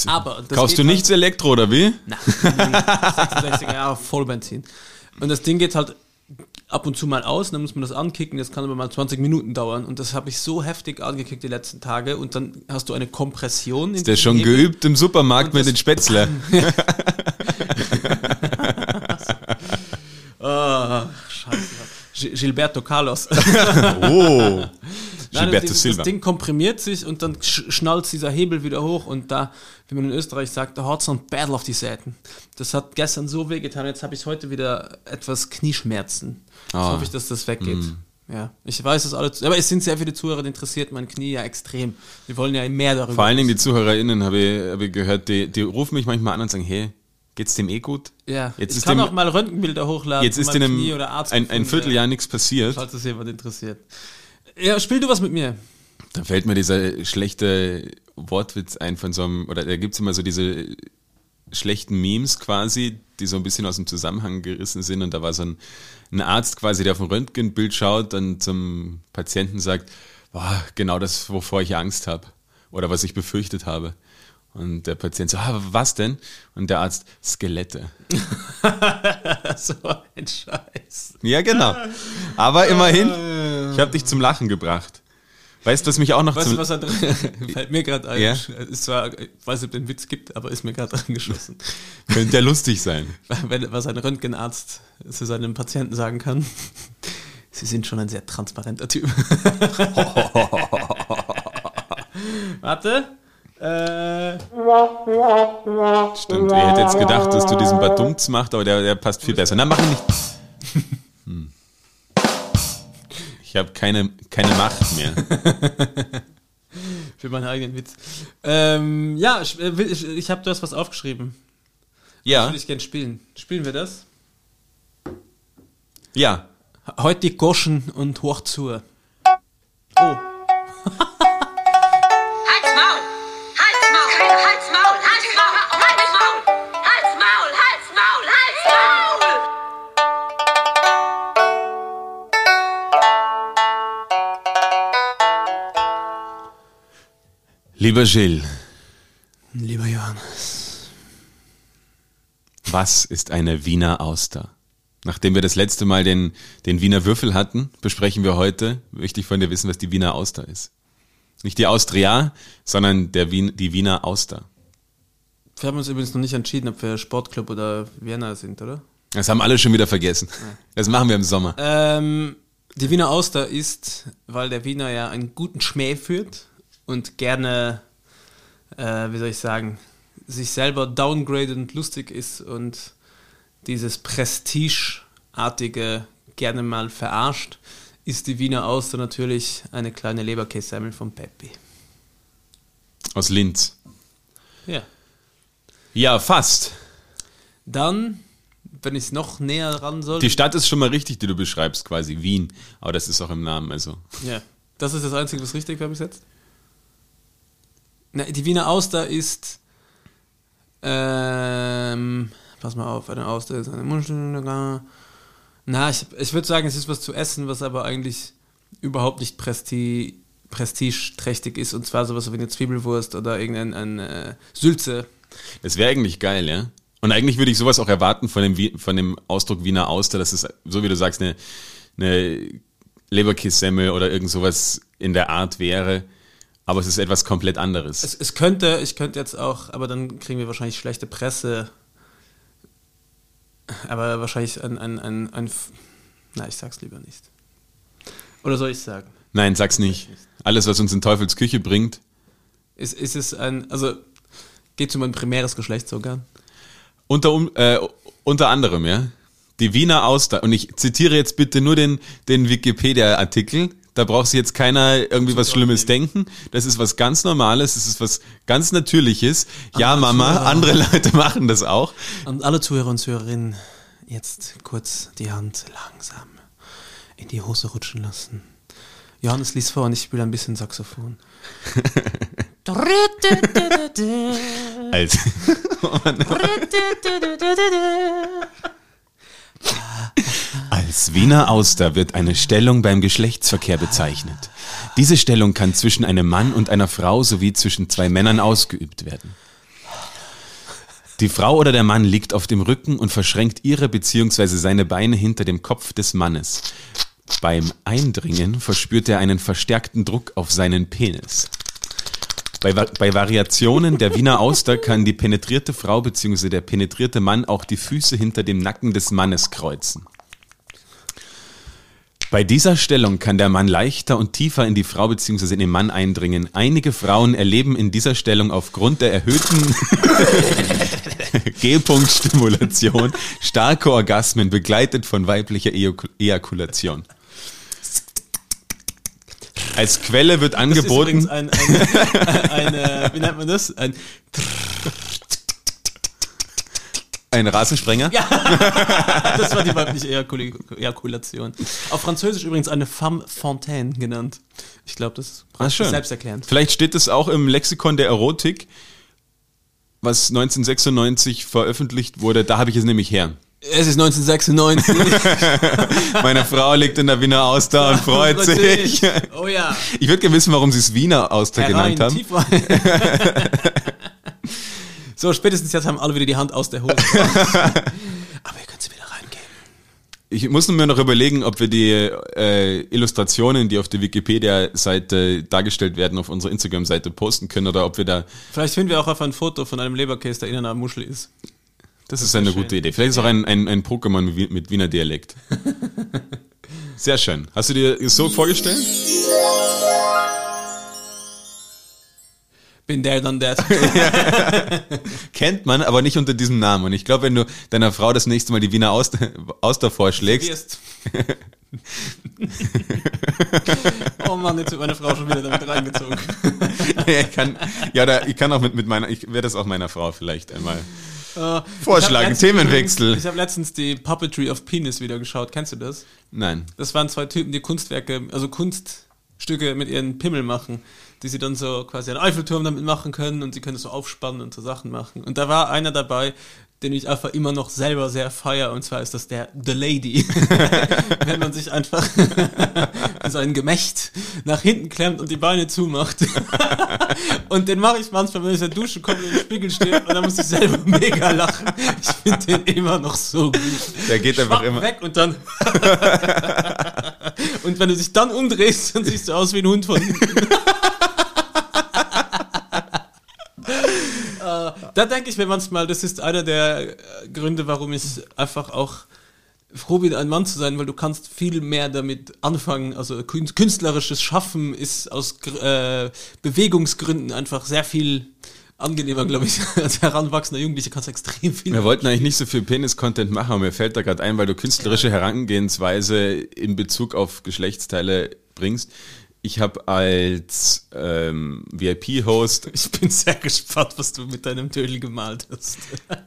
Speaker 2: Aber
Speaker 1: Kaufst du
Speaker 2: geht
Speaker 1: nichts Elektro oder wie?
Speaker 2: Nein, 66er Jahre Vollbenzin. Und das Ding geht halt ab und zu mal aus, dann muss man das ankicken, das kann aber mal 20 Minuten dauern. Und das habe ich so heftig angekickt die letzten Tage. Und dann hast du eine Kompression. in
Speaker 1: Ist der schon
Speaker 2: Hebel.
Speaker 1: geübt im Supermarkt
Speaker 2: Und
Speaker 1: mit den Spätzle?
Speaker 2: Gi- Gilberto Carlos.
Speaker 1: Oh.
Speaker 2: Nein,
Speaker 1: Gilberto
Speaker 2: das,
Speaker 1: Silva.
Speaker 2: das Ding komprimiert sich und dann sch schnallt dieser Hebel wieder hoch und da, wie man in Österreich sagt, da hat so ein Battle auf die Seiten. Das hat gestern so wehgetan, jetzt habe ich heute wieder etwas Knieschmerzen. Jetzt
Speaker 1: Ah.
Speaker 2: hoffe ich, dass das weggeht. Ja, ich weiß, dass alle, aber es sind sehr viele Zuhörer, die interessiert mein Knie ja extrem. Wir wollen ja mehr darüber.
Speaker 1: Vor allen Dingen die ZuhörerInnen habe ich, habe ich gehört, die, die rufen mich manchmal an und sagen, hey, geht's dem eh gut?
Speaker 2: ja,
Speaker 1: Jetzt
Speaker 2: ich kann
Speaker 1: dem-
Speaker 2: auch mal Röntgenbilder hochladen.
Speaker 1: Jetzt ist in einem,
Speaker 2: oder Arzt
Speaker 1: ein, ein Vierteljahr nichts passiert.
Speaker 2: Falls es jemand interessiert. Ja, spiel du was mit mir.
Speaker 1: Da fällt mir dieser schlechte Wortwitz ein von so einem, oder da gibt's immer so diese schlechten Memes quasi, die so ein bisschen aus dem Zusammenhang gerissen sind. Und da war so ein, ein Arzt quasi, der auf ein Röntgenbild schaut und zum Patienten sagt, boah, genau das, wovor ich Angst habe oder was ich befürchtet habe. Und der Patient so, ah, was denn? Und der Arzt, Skelette.
Speaker 2: so ein Scheiß.
Speaker 1: Ja, genau. Aber immerhin, ich habe dich zum Lachen gebracht. Weißt du, was mich auch noch
Speaker 2: Weißt
Speaker 1: zum...
Speaker 2: du, was da drin fällt mir gerade ein?
Speaker 1: Ja?
Speaker 2: Ist zwar, ich weiß nicht, ob den Witz gibt, aber ist mir gerade angeschossen.
Speaker 1: Könnte ja lustig sein.
Speaker 2: Wenn, was ein Röntgenarzt zu seinem Patienten sagen kann. Sie sind schon ein sehr transparenter Typ. Warte. Äh,
Speaker 1: Stimmt, ihr hättet jetzt gedacht, dass du diesen Badumts machst, aber der, der passt viel besser. Na, mach ihn nicht. Hm. Ich habe keine, keine Macht mehr.
Speaker 2: für meinen eigenen Witz. Ähm, ja, ich, äh, ich, ich habe du hast was aufgeschrieben.
Speaker 1: Ja,
Speaker 2: Würde ich gern spielen. Spielen wir das?
Speaker 1: ja.
Speaker 2: Heute die Goschen und hoch zu. Oh.
Speaker 1: Lieber Gilles,
Speaker 2: Lieber Johannes.
Speaker 1: was ist eine Wiener Auster? Nachdem wir das letzte Mal den, den Wiener Würfel hatten, besprechen wir heute, möchte ich von dir wissen, was die Wiener Auster ist. Nicht die Austria, sondern der Wien, die Wiener Auster.
Speaker 2: Wir haben uns übrigens noch nicht entschieden, ob wir Sportclub oder Vienna sind, oder?
Speaker 1: Das haben alle schon wieder vergessen. Das machen wir im Sommer.
Speaker 2: Ähm, die Wiener Auster ist, weil der Wiener ja einen guten Schmäh führt und gerne, äh, wie soll ich sagen, sich selber downgradet und lustig ist und dieses Prestigeartige gerne mal verarscht, ist die Wiener Auster natürlich eine kleine Leberkässemmel von Peppi.
Speaker 1: Aus Linz.
Speaker 2: Ja.
Speaker 1: Ja, fast.
Speaker 2: Dann, wenn ich es noch näher ran soll.
Speaker 1: Die Stadt ist schon mal richtig, die du beschreibst, quasi Wien. Aber das ist auch im Namen, also.
Speaker 2: Ja, das ist das Einzige, was richtig war bis jetzt. Die Wiener Auster ist, ähm, pass mal auf, eine Auster ist eine Mundstücke. Na, ich, ich würde sagen, es ist was zu essen, was aber eigentlich überhaupt nicht presti prestigeträchtig ist. Und zwar sowas wie eine Zwiebelwurst oder irgendein ein, äh, Sülze.
Speaker 1: Das wäre eigentlich geil, ja. Und eigentlich würde ich sowas auch erwarten von dem, von dem Ausdruck Wiener Auster, dass es, so wie du sagst, eine, eine Leberkissemmel oder irgend sowas in der Art wäre. Aber es ist etwas komplett anderes.
Speaker 2: Es, es könnte, ich könnte jetzt auch, aber dann kriegen wir wahrscheinlich schlechte Presse. Aber wahrscheinlich ein, ein, ein, ein na, ich sag's lieber nicht. Oder soll ich sagen?
Speaker 1: Nein, sag's nicht. Alles, was uns in Teufels Küche bringt.
Speaker 2: Ist, ist es ein, also geht es um ein primäres Geschlechtsorgan?
Speaker 1: Unter, um- äh, unter anderem, ja. Die Wiener Auster, und ich zitiere jetzt bitte nur den, den Wikipedia-Artikel, da braucht sich jetzt keiner irgendwie was Schlimmes denken. Das ist was ganz Normales, das ist was ganz Natürliches. Ja, Mama, andere Leute machen das auch.
Speaker 2: Und alle Zuhörer und Zuhörerinnen, jetzt kurz die Hand langsam in die Hose rutschen lassen. Johannes liest vor und ich spiele ein bisschen Saxophon.
Speaker 1: Als, Als Wiener Auster wird eine Stellung beim Geschlechtsverkehr bezeichnet. Diese Stellung kann zwischen einem Mann und einer Frau sowie zwischen zwei Männern ausgeübt werden. Die Frau oder der Mann liegt auf dem Rücken und verschränkt ihre bzw. seine Beine hinter dem Kopf des Mannes. Beim Eindringen verspürt er einen verstärkten Druck auf seinen Penis. Bei, bei Variationen der Wiener Auster kann die penetrierte Frau bzw. der penetrierte Mann auch die Füße hinter dem Nacken des Mannes kreuzen. Bei dieser Stellung kann der Mann leichter und tiefer in die Frau bzw. in den Mann eindringen. Einige Frauen erleben in dieser Stellung aufgrund der erhöhten G-Punkt-Stimulation starke Orgasmen begleitet von weiblicher Ejakul- Ejakulation. Als Quelle wird
Speaker 2: Das ist übrigens
Speaker 1: angeboten,
Speaker 2: ein, ein, eine, wie nennt man das? Ein,
Speaker 1: ein Rasensprenger.
Speaker 2: das war die weibliche Ejakul- Ejakulation. Auf Französisch übrigens eine femme fontaine genannt. Ich glaube, das ist
Speaker 1: Ah,
Speaker 2: selbsterklärend.
Speaker 1: Vielleicht steht es auch im Lexikon der Erotik, was 1996 veröffentlicht wurde. Da habe ich es nämlich her.
Speaker 2: Es ist 1996.
Speaker 1: Meine Frau liegt in der Wiener Auster und freut sich.
Speaker 2: Oh ja.
Speaker 1: Ich würde gerne wissen, warum sie es Wiener Auster
Speaker 2: Herein,
Speaker 1: genannt haben.
Speaker 2: so, spätestens jetzt haben alle wieder die Hand aus der Hose. Aber ihr könnt sie wieder reingeben.
Speaker 1: Ich muss mir noch überlegen, ob wir die äh, Illustrationen, die auf der Wikipedia-Seite dargestellt werden, auf unserer Instagram-Seite posten können oder ob wir da.
Speaker 2: Vielleicht finden wir auch einfach ein Foto von einem Leberkäse, der innen eine Muschel ist.
Speaker 1: Das ist eine
Speaker 2: schön.
Speaker 1: gute Idee. Vielleicht ist auch ein, ein, ein Pokémon mit, Wiener Dialekt. Sehr schön. Hast du dir so vorgestellt?
Speaker 2: Bin der dann der.
Speaker 1: Kennt man, aber nicht unter diesem Namen. Und ich glaube, wenn du deiner Frau das nächste Mal die Wiener Auster, Auster vorschlägst,
Speaker 2: oh Mann, jetzt wird meine Frau schon wieder damit reingezogen.
Speaker 1: ja, ich kann, ja, da, ich kann auch mit, mit meiner, ich werde das auch meiner Frau vielleicht einmal
Speaker 2: Äh,
Speaker 1: vorschlagen.
Speaker 2: ich letztens
Speaker 1: Themenwechsel.
Speaker 2: übrigens- Ich habe letztens die Puppetry of Penis wieder geschaut. Kennst du das?
Speaker 1: Nein.
Speaker 2: Das waren zwei Typen, die Kunstwerke, also Kunststücke mit ihren Pimmel machen, die sie dann so quasi einen Eiffelturm damit machen können und sie können es so aufspannen und so Sachen machen. Und da war einer dabei, den ich einfach immer noch selber sehr feier, und zwar ist das der The Lady. Wenn man sich einfach so ein Gemächt nach hinten klemmt und die Beine zumacht. und den mache ich manchmal, wenn ich in der Dusche komme und im Spiegel stehe und dann muss ich selber mega lachen. Ich finde den immer noch so gut.
Speaker 1: Der geht einfach
Speaker 2: Schwapp
Speaker 1: immer.
Speaker 2: weg und dann und wenn du dich dann umdrehst, dann siehst du aus wie ein Hund von hinten. Da denke ich mir manchmal, das ist einer der äh, Gründe, warum ich einfach auch froh bin, ein Mann zu sein, weil du kannst viel mehr damit anfangen. Also kün- künstlerisches Schaffen ist aus äh, Bewegungsgründen einfach sehr viel angenehmer, glaube ich, als heranwachsender Jugendlicher kannst du extrem viel.
Speaker 1: Wir wollten eigentlich nicht so viel Penis-Content machen, aber mir fällt da gerade ein, weil du künstlerische Herangehensweise in Bezug auf Geschlechtsteile bringst. Ich habe als ähm, VIP-Host,
Speaker 2: Ich bin sehr gespannt, was du mit deinem Tödel gemalt hast.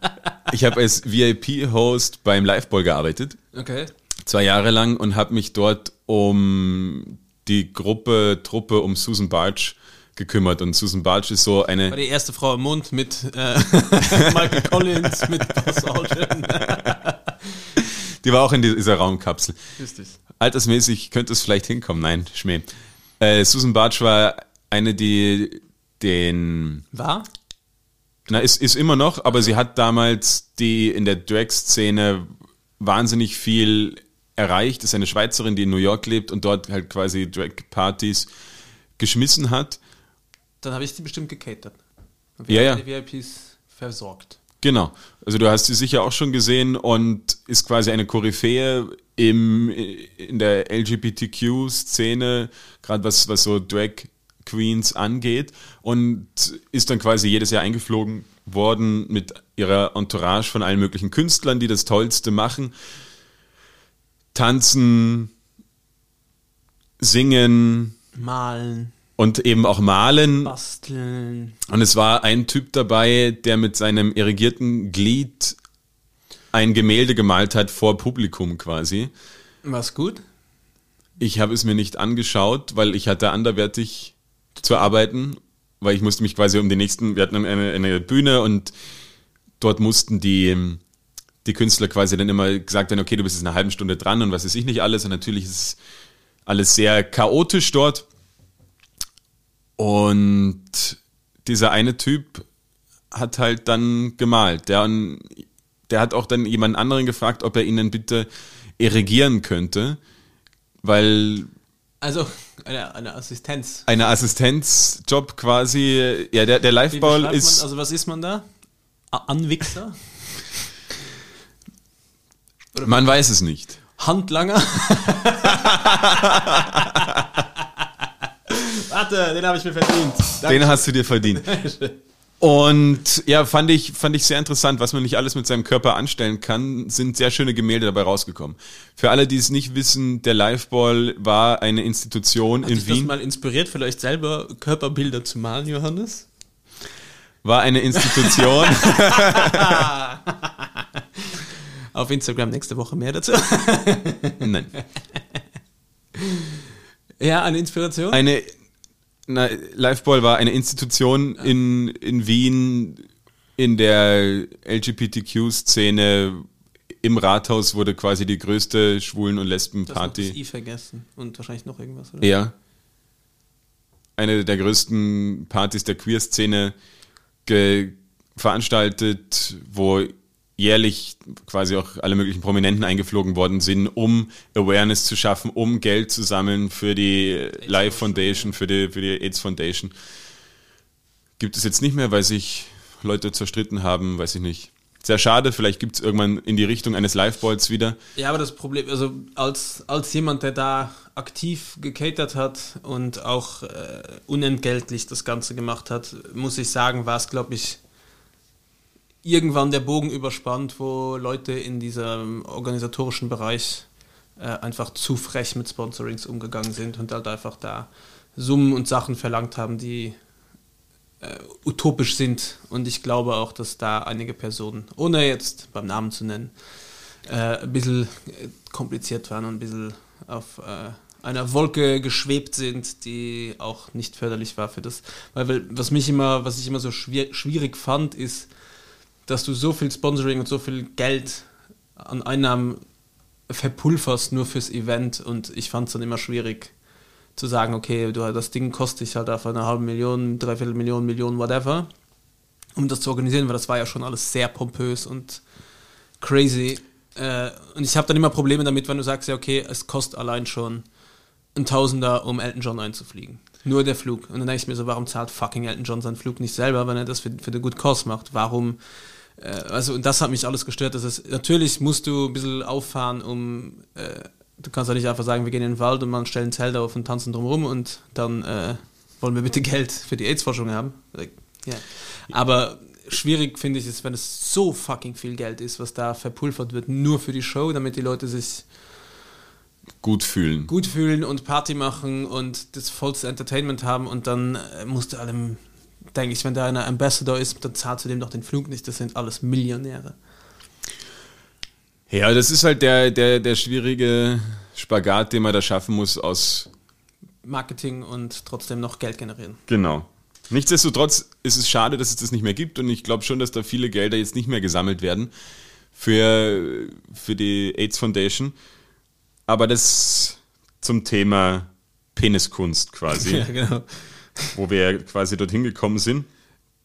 Speaker 1: ich habe als VIP-Host beim Liveball gearbeitet,
Speaker 2: Okay.
Speaker 1: zwei Jahre lang und habe mich dort um die Gruppe, Truppe um Susan Bartsch gekümmert. Und Susan Bartsch ist so eine,
Speaker 2: War die erste Frau im Mund mit äh, Michael Collins, mit Buzz Aldrin.
Speaker 1: die war auch in dieser Raumkapsel.
Speaker 2: Grüß dich.
Speaker 1: Altersmäßig könnte es vielleicht hinkommen. Nein, Schmäh. Äh, Susan Bartsch war eine, die den,
Speaker 2: War?
Speaker 1: na, ist, ist immer noch, aber sie hat damals die in der Drag-Szene wahnsinnig viel erreicht. Ist eine Schweizerin, die in New York lebt und dort halt quasi Drag-Partys geschmissen hat.
Speaker 2: Dann habe ich die bestimmt gecatert. Und
Speaker 1: Ja, ja.
Speaker 2: Die VIPs versorgt.
Speaker 1: Genau. Also du hast sie sicher auch schon gesehen und ist quasi eine Koryphäe im, in der LGBTQ-Szene, gerade was, was so Drag Queens angeht und ist dann quasi jedes Jahr eingeflogen worden mit ihrer Entourage von allen möglichen Künstlern, die das Tollste machen. tanzen, singen
Speaker 2: Malen,
Speaker 1: und eben auch malen.
Speaker 2: basteln.
Speaker 1: Und es war ein Typ dabei, der mit seinem irrigierten Glied ein Gemälde gemalt hat vor Publikum quasi.
Speaker 2: Was gut?
Speaker 1: Ich habe es mir nicht angeschaut, weil ich hatte anderwertig zu arbeiten, weil ich musste mich quasi um die nächsten, wir hatten eine, eine Bühne und dort mussten die, die Künstler quasi dann immer gesagt werden, okay, du bist jetzt eine halbe Stunde dran und was weiß ich nicht alles. Und natürlich ist es alles sehr chaotisch dort. Und dieser eine Typ hat halt dann gemalt. Der, der hat auch dann jemand anderen gefragt, ob er ihnen bitte erigieren könnte, weil
Speaker 2: Also eine, eine Assistenz.
Speaker 1: eine Assistenzjob quasi, ja, der, der Liveball ist,
Speaker 2: Man, also was ist man da? Anwichser?
Speaker 1: man weiß es nicht.
Speaker 2: Handlanger? Warte, den habe ich mir verdient.
Speaker 1: Den hast du dir verdient. Und ja, fand ich, fand ich sehr interessant, was man nicht alles mit seinem Körper anstellen kann, sind sehr schöne Gemälde dabei rausgekommen. Für alle, die es nicht wissen, der Liveball war eine Institution
Speaker 2: Hat
Speaker 1: in
Speaker 2: dich das
Speaker 1: Wien,
Speaker 2: mal inspiriert, vielleicht selber Körperbilder zu malen, Johannes?
Speaker 1: war eine Institution,
Speaker 2: Auf Instagram nächste Woche mehr dazu.
Speaker 1: nein,
Speaker 2: ja, eine Inspiration?
Speaker 1: eine, na, Liveball war eine Institution in, in Wien, in der LGBTQ-Szene, im Rathaus wurde quasi die größte Schwulen- und
Speaker 2: das noch das
Speaker 1: Lesbenparty.
Speaker 2: I vergessen. Und wahrscheinlich noch irgendwas, oder?
Speaker 1: Ja. Eine der größten Partys der Queer-Szene veranstaltet, wo jährlich quasi auch alle möglichen Prominenten eingeflogen worden sind, um Awareness zu schaffen, um Geld zu sammeln für die Life Foundation, für die, für die AIDS Foundation. Gibt es jetzt nicht mehr, weil sich Leute zerstritten haben, weiß ich nicht. Sehr schade, vielleicht gibt es irgendwann in die Richtung eines Liveballs wieder.
Speaker 2: Ja, aber das Problem, also als, als jemand, der da aktiv gecatert hat und auch äh, unentgeltlich das Ganze gemacht hat, muss ich sagen, war es, glaube ich, irgendwann der Bogen überspannt, wo Leute in diesem organisatorischen Bereich äh, einfach zu frech mit Sponsorings umgegangen sind und halt einfach da Summen und Sachen verlangt haben, die äh, utopisch sind. Und ich glaube auch, dass da einige Personen, ohne jetzt beim Namen zu nennen, äh, ein bisschen äh, kompliziert waren und ein bisschen auf äh, einer Wolke geschwebt sind, die auch nicht förderlich war für das. Weil, was mich immer, was ich immer so schwier schwierig fand, ist, dass du so viel Sponsoring und so viel Geld an Einnahmen verpulverst nur fürs Event und ich fand es dann immer schwierig zu sagen, okay, du, das Ding kostet dich halt auf eine halbe Million, dreiviertel Million, Million, whatever, um das zu organisieren, weil das war ja schon alles sehr pompös und crazy. Äh, und ich habe dann immer Probleme damit, wenn du sagst, ja, okay, es kostet allein schon ein Tausender, um Elton John einzufliegen. Nur der Flug. Und dann denke ich mir so, warum zahlt fucking Elton John seinen Flug nicht selber, wenn er das für, für den Good Cause macht? Warum? Äh, also, und das hat mich alles gestört. Das ist, natürlich musst du ein bisschen auffahren, um. Äh, du kannst ja nicht einfach sagen, wir gehen in den Wald und man stellen Zelt auf und tanzen drumherum und dann äh, wollen wir bitte Geld für die AIDS-Forschung haben. Like, ja. Aber schwierig finde ich es, wenn es so fucking viel Geld ist, was da verpulvert wird, nur für die Show, damit die Leute sich
Speaker 1: Gut fühlen.
Speaker 2: gut fühlen und Party machen und das vollste Entertainment haben und dann äh, musst du allem, denke ich, wenn da einer Ambassador ist, dann zahlst du dem doch den Flug nicht, das sind alles Millionäre.
Speaker 1: Ja, das ist halt der, der, der schwierige Spagat, den man da schaffen muss aus.
Speaker 2: Marketing und trotzdem noch Geld generieren.
Speaker 1: Genau. Nichtsdestotrotz ist es schade, dass es das nicht mehr gibt und ich glaube schon, dass da viele Gelder jetzt nicht mehr gesammelt werden für, für die AIDS Foundation. Aber das zum Thema Peniskunst quasi,
Speaker 2: Ja, genau.
Speaker 1: Wo wir quasi dorthin gekommen sind.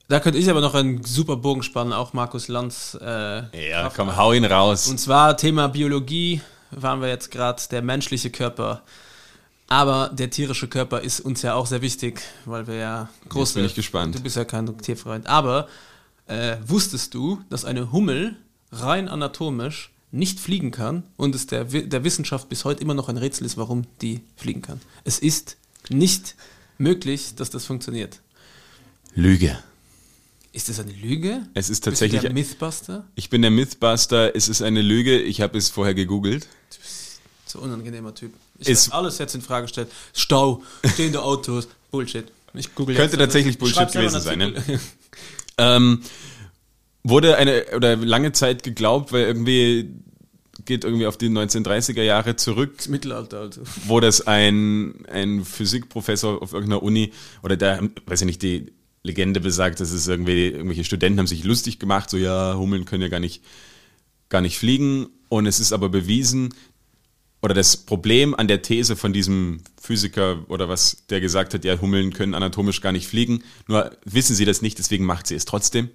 Speaker 2: Da könnte ich aber noch einen super Bogen spannen, auch Markus Lanz. Äh,
Speaker 1: Ja, komm, hau ihn raus.
Speaker 2: Und zwar Thema Biologie waren wir jetzt gerade, der menschliche Körper. Aber der tierische Körper ist uns ja auch sehr wichtig, weil wir ja große...
Speaker 1: bin ich gespannt.
Speaker 2: Du bist ja kein Tierfreund. Aber äh, wusstest du, dass eine Hummel rein anatomisch nicht fliegen kann und es der, der Wissenschaft bis heute immer noch ein Rätsel ist, warum die fliegen kann? Es ist nicht möglich, dass das funktioniert.
Speaker 1: Lüge.
Speaker 2: Ist das eine Lüge?
Speaker 1: Es ist
Speaker 2: Bist du
Speaker 1: tatsächlich.
Speaker 2: der Mythbuster?
Speaker 1: Ich bin der Mythbuster, es ist eine Lüge, ich habe es vorher gegoogelt.
Speaker 2: So unangenehmer Typ. Ich
Speaker 1: Ist-
Speaker 2: alles jetzt in Frage gestellt. Stau, stehende Autos, Bullshit. Ich google
Speaker 1: Könnte tatsächlich
Speaker 2: ich
Speaker 1: Bullshit gewesen sein,
Speaker 2: Artikel.
Speaker 1: Ähm, wurde eine oder lange Zeit geglaubt, weil irgendwie geht irgendwie auf die 1930er Jahre zurück,
Speaker 2: Das Mittelalter, also.
Speaker 1: wo das ein, ein Physikprofessor auf irgendeiner Uni oder der, weiß ich nicht, die Legende besagt, dass es irgendwie, irgendwelche Studenten haben sich lustig gemacht, so ja, Hummeln können ja gar nicht, gar nicht fliegen. Und es ist aber bewiesen, oder das Problem an der These von diesem Physiker oder was, der gesagt hat, ja, Hummeln können anatomisch gar nicht fliegen, nur wissen sie das nicht, deswegen macht sie es trotzdem,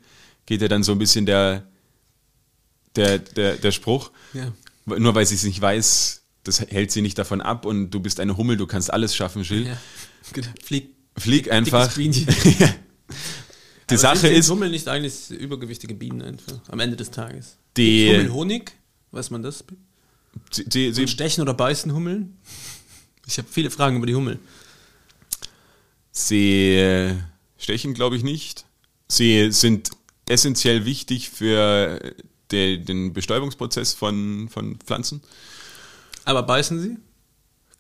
Speaker 1: geht ja dann so ein bisschen der, der, der, der Spruch.
Speaker 2: Ja.
Speaker 1: Nur weil sie es nicht weiß, das hält sie nicht davon ab und du bist eine Hummel, du kannst alles schaffen, Jill.
Speaker 2: Ja. Genau. Flieg.
Speaker 1: Flieg einfach. Die Sache ist,
Speaker 2: Hummeln nicht eigentlich übergewichtige Bienen einfach am Ende des Tages.
Speaker 1: Die-
Speaker 2: Hummeln Honig? Weiß man das?
Speaker 1: sie, sie, sie,
Speaker 2: Stechen oder beißen Hummeln? Ich habe viele Fragen über die Hummel.
Speaker 1: sie äh, stechen, glaube ich, nicht. Sie sind essentiell wichtig für de, den Bestäubungsprozess von, von Pflanzen.
Speaker 2: Aber beißen sie?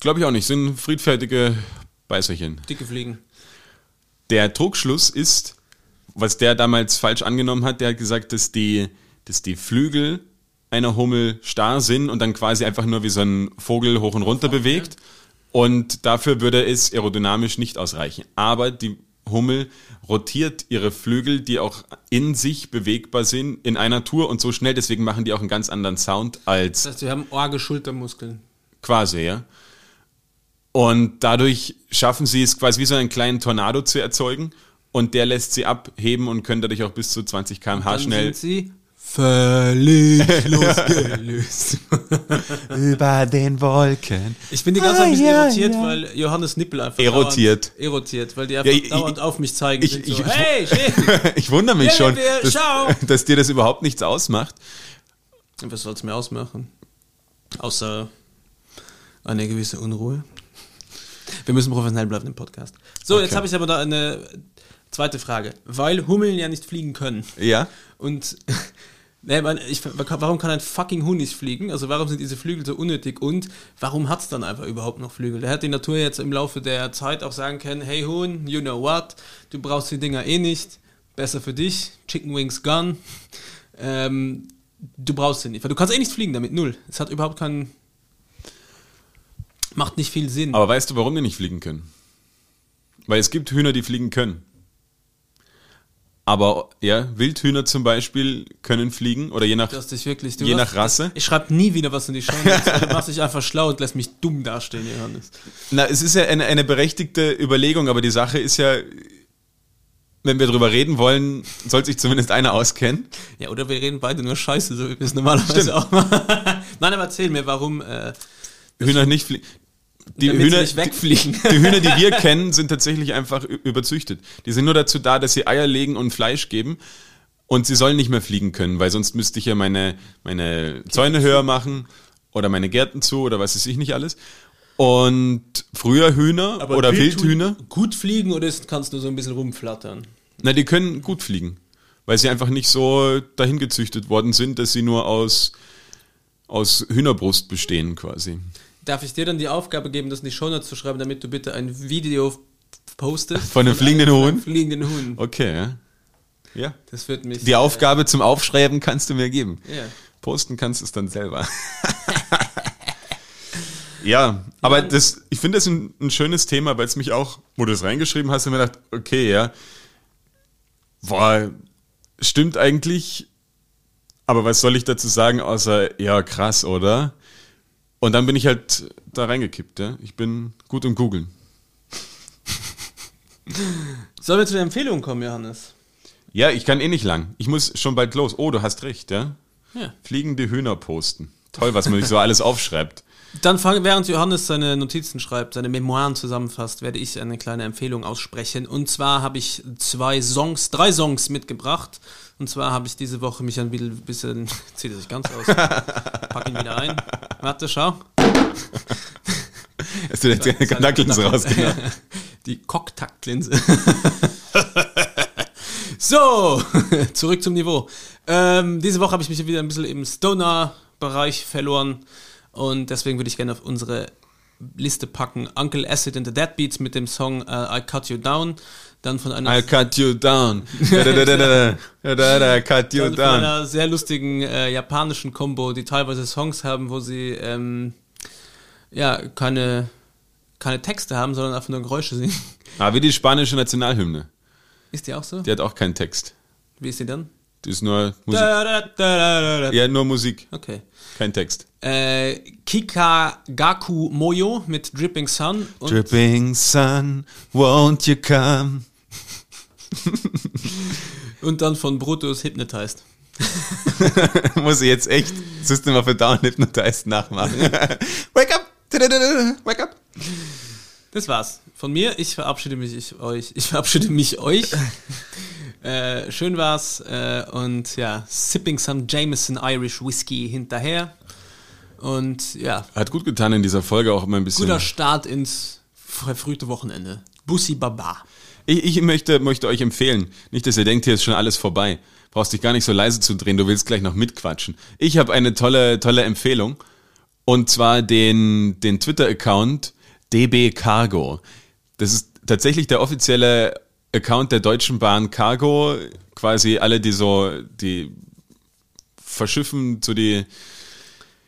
Speaker 1: Glaube ich auch nicht, sind friedfertige Beißerchen.
Speaker 2: Dicke Fliegen.
Speaker 1: Der Trugschluss ist, was der damals falsch angenommen hat, der hat gesagt, dass die, dass die Flügel einer Hummel starr sind und dann quasi einfach nur wie so ein Vogel hoch und runter bewegt. Und dafür würde es aerodynamisch nicht ausreichen. Aber die Hummel rotiert ihre Flügel, die auch in sich bewegbar sind, in einer Tour und so schnell, deswegen machen die auch einen ganz anderen Sound als
Speaker 2: Das heißt, wir haben arge Schultermuskeln.
Speaker 1: Quasi, ja. Und dadurch schaffen sie es quasi wie so einen kleinen Tornado zu erzeugen und der lässt sie abheben und können dadurch auch bis zu 20 km/h schnell
Speaker 2: sind sie völlig losgelöst.
Speaker 1: über den Wolken.
Speaker 2: Ich bin die ganze Zeit ein bisschen erotiert, weil Johannes Nippel einfach
Speaker 1: Erotiert.
Speaker 2: dauernd, erotiert, weil die einfach
Speaker 1: Ja, ich-
Speaker 2: dauernd auf mich zeigen.
Speaker 1: ich-
Speaker 2: sind so,
Speaker 1: ich- ich-
Speaker 2: hey, shit!
Speaker 1: Ich wundere mich
Speaker 2: Ja,
Speaker 1: schon,
Speaker 2: wir-
Speaker 1: dass, dass dir das überhaupt nichts ausmacht.
Speaker 2: Und Was soll es mir ausmachen? Außer eine gewisse Unruhe. Wir müssen professionell bleiben im Podcast. So, jetzt
Speaker 1: Okay.
Speaker 2: habe ich aber da eine zweite Frage. Weil Hummeln ja nicht fliegen können.
Speaker 1: Ja.
Speaker 2: Und nee, man, ich, warum kann ein fucking Huhn nicht fliegen? Also warum sind diese Flügel so unnötig? Und warum hat es dann einfach überhaupt noch Flügel? Da hat die Natur jetzt im Laufe der Zeit auch sagen können, hey Huhn, you know what, du brauchst die Dinger eh nicht, besser für dich, Chicken Wings Gun. Ähm, du brauchst sie nicht, weil du kannst eh nicht fliegen damit, null. Es hat überhaupt keinen... Macht nicht viel Sinn.
Speaker 1: Aber weißt du, warum die nicht fliegen können? Weil es gibt Hühner, die fliegen können. Aber ja, Wildhühner zum Beispiel können fliegen oder je nach
Speaker 2: wirklich,
Speaker 1: Je nach Rasse?
Speaker 2: Ich schreibe nie wieder was in die Show. Du machst dich einfach schlau und lässt mich dumm dastehen, Johannes.
Speaker 1: Na, es ist ja eine, eine berechtigte Überlegung, aber die Sache ist ja, wenn wir drüber reden wollen, soll sich zumindest einer auskennen.
Speaker 2: Ja, oder wir reden beide nur Scheiße, so wie wir es normalerweise
Speaker 1: Stimmt.
Speaker 2: auch machen. Nein, aber erzähl mir, warum äh,
Speaker 1: Hühner nicht fliegen. Die
Speaker 2: damit
Speaker 1: Hühner,
Speaker 2: wegfliegen.
Speaker 1: Die, die Hühner, die wir kennen, sind tatsächlich einfach überzüchtet. Die sind nur dazu da, dass sie Eier legen und Fleisch geben. Und sie sollen nicht mehr fliegen können, weil sonst müsste ich ja meine, meine Zäune höher machen oder meine Gärten zu oder was weiß ich nicht alles. Und früher Hühner oder Wildhühner,
Speaker 2: Gut fliegen oder kannst du so ein bisschen rumflattern?
Speaker 1: na, die können gut fliegen, weil sie einfach nicht so dahin gezüchtet worden sind, dass sie nur aus, aus Hühnerbrust bestehen quasi.
Speaker 2: Darf ich dir dann die Aufgabe geben, das in die Shownotes zu schreiben, damit du bitte ein Video postest?
Speaker 1: Von einem fliegenden Huhn?
Speaker 2: Fliegenden Huhn.
Speaker 1: Okay, ja. Ja.
Speaker 2: Das wird mich...
Speaker 1: Die Aufgabe zum Aufschreiben kannst du mir geben.
Speaker 2: Ja.
Speaker 1: Posten kannst du es dann selber. ja, aber das, ich finde das ein, ein schönes Thema, weil es mich auch, wo du es reingeschrieben hast, habe ich mir gedacht, okay, ja, boah, stimmt eigentlich, aber was soll ich dazu sagen, außer, ja, krass, oder? Und dann bin ich halt da reingekippt, ja. Ich bin gut im Googeln.
Speaker 2: Sollen wir zu der Empfehlung kommen, Johannes?
Speaker 1: Ja, ich kann eh nicht lang. Ich muss schon bald los. Oh, du hast recht, ja.
Speaker 2: Ja.
Speaker 1: Fliegende Hühner posten. Toll, was man sich so alles aufschreibt.
Speaker 2: Dann, fang, während Johannes seine Notizen schreibt, seine Memoiren zusammenfasst, werde ich eine kleine Empfehlung aussprechen. Und zwar habe ich zwei Songs, drei Songs mitgebracht. Und zwar habe ich diese Woche mich ein bisschen, zieht er sich ganz aus, pack ihn wieder ein. Warte, schau.
Speaker 1: Hast du jetzt deine Kontaktlinsen rausgenommen?
Speaker 2: Die Cocktaktlinse. so, zurück zum Niveau. Ähm, diese Woche habe ich mich wieder ein bisschen im Stoner-Bereich verloren. Und deswegen würde ich gerne auf unsere Liste packen Uncle Acid and the Deadbeats mit dem Song äh, I Cut You Down. Dann von einer
Speaker 1: I'll cut you down. Da, da, da, cut you
Speaker 2: Dann von
Speaker 1: down.
Speaker 2: einer sehr lustigen äh, japanischen Combo, die teilweise Songs haben, wo sie ähm, ja keine, keine Texte haben, sondern einfach nur Geräusche singen.
Speaker 1: Ah, wie die spanische Nationalhymne.
Speaker 2: Ist die auch so?
Speaker 1: Die hat auch keinen Text.
Speaker 2: Wie ist die dann?
Speaker 1: Die ist nur Musik.
Speaker 2: Da, da, da.
Speaker 1: Ja, nur Musik.
Speaker 2: Okay.
Speaker 1: Kein Text.
Speaker 2: Äh, Kikagaku Moyo mit Dripping Sun
Speaker 1: Dripping sun, won't you come?
Speaker 2: Und dann von Brutus Hypnotized.
Speaker 1: Muss ich jetzt echt System of a Down Hypnotized nachmachen. wake up! Wake up!
Speaker 2: Das war's. Von mir, ich verabschiede mich ich, euch. Ich verabschiede mich euch. Äh, schön war's. Äh, und ja, sipping some Jameson Irish Whiskey hinterher. Und ja,
Speaker 1: Hat gut getan in dieser Folge auch immer ein bisschen.
Speaker 2: guter Start ins verfrühte Wochenende. Bussi Baba.
Speaker 1: Ich, ich möchte, möchte euch empfehlen, nicht, dass ihr denkt, hier ist schon alles vorbei. Brauchst dich gar nicht so leise zu drehen, du willst gleich noch mitquatschen. Ich habe eine tolle, tolle Empfehlung. Und zwar den, den Twitter-Account DB Cargo. Das ist tatsächlich der offizielle Account der Deutschen Bahn Cargo. Quasi alle, die so, die verschiffen so die,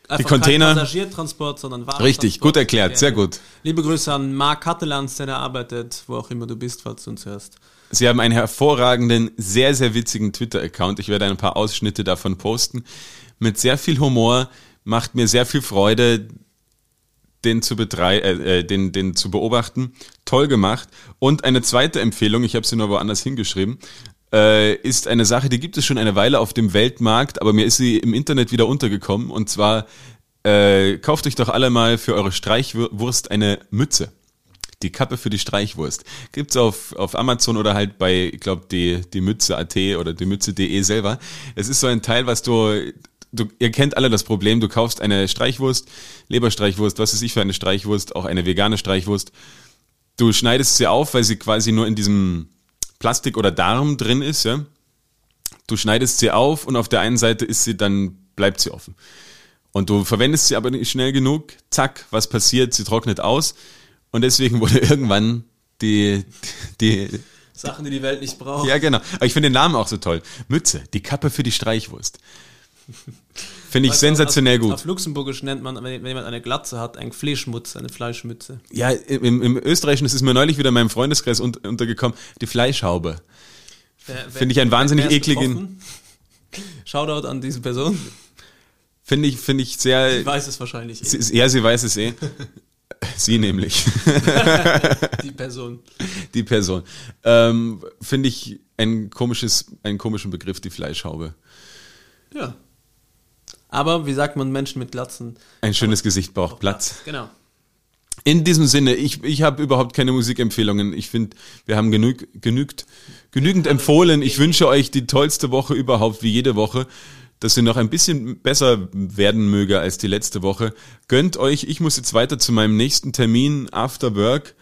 Speaker 2: Einfach
Speaker 1: Container-
Speaker 2: Kein Passagiertransport, sondern Warentransport.
Speaker 1: Richtig, gut erklärt, sehr gut.
Speaker 2: Liebe Grüße an Marc Hattelands, der da arbeitet, wo auch immer du bist, falls du uns hörst.
Speaker 1: Sie haben einen hervorragenden, sehr, sehr witzigen Twitter-Account. Ich werde ein paar Ausschnitte davon posten. Mit sehr viel Humor, macht mir sehr viel Freude, den zu, betrei äh, äh, den, den zu beobachten. Toll gemacht. Und eine zweite Empfehlung, ich habe sie nur woanders hingeschrieben, äh, ist eine Sache, die gibt es schon eine Weile auf dem Weltmarkt, aber mir ist sie im Internet wieder untergekommen. Und zwar, äh, kauft euch doch alle mal für eure Streichwurst eine Mütze. Die Kappe für die Streichwurst. Gibt's auf, auf Amazon oder halt bei, ich glaube, die, die Mütze.at oder die Mütze.de selber. Es ist so ein Teil, was du, du, ihr kennt alle das Problem, du kaufst eine Streichwurst, Leberstreichwurst, was ist ich für eine Streichwurst, auch eine vegane Streichwurst. Du schneidest sie auf, weil sie quasi nur in diesem Plastik oder Darm drin ist, ja. Du schneidest sie auf und auf der einen Seite ist sie, dann bleibt sie offen. Und du verwendest sie aber nicht schnell genug, zack, was passiert, sie trocknet aus. Und deswegen wurde irgendwann die, die,
Speaker 2: Sachen, die die Welt nicht braucht.
Speaker 1: ja genau. Aber ich finde den Namen auch so toll. Mütze, die Kappe für die Streichwurst. Finde ich
Speaker 2: du,
Speaker 1: sensationell
Speaker 2: auf,
Speaker 1: gut.
Speaker 2: Auf Luxemburgisch nennt man, wenn jemand eine Glatze hat, ein Fleischmutz, eine Fleischmütze.
Speaker 1: Ja, im, im Österreichischen, das ist mir neulich wieder in meinem Freundeskreis un, untergekommen, die Fleischhaube. Finde ich einen wahnsinnig ekligen?
Speaker 2: Shoutout an diese Person.
Speaker 1: finde ich, finde ich sehr,
Speaker 2: Ich weiß es wahrscheinlich. eh.
Speaker 1: sie, ja, sie weiß es eh. Sie nämlich.
Speaker 2: die Person.
Speaker 1: die Person. Ähm, Finde ich ein komisches, einen komischen Begriff, die Fleischhaube.
Speaker 2: Ja. Aber wie sagt man Menschen mit Glatzen?
Speaker 1: Ein schönes Gesicht braucht Platz.
Speaker 2: Genau.
Speaker 1: In diesem Sinne, ich, ich habe überhaupt keine Musikempfehlungen. Ich finde, wir haben genüg, genügt, genügend empfohlen. Ich wünsche euch die tollste Woche überhaupt, wie jede Woche, dass sie noch ein bisschen besser werden möge als die letzte Woche. Gönnt euch, ich muss jetzt weiter zu meinem nächsten Termin after work.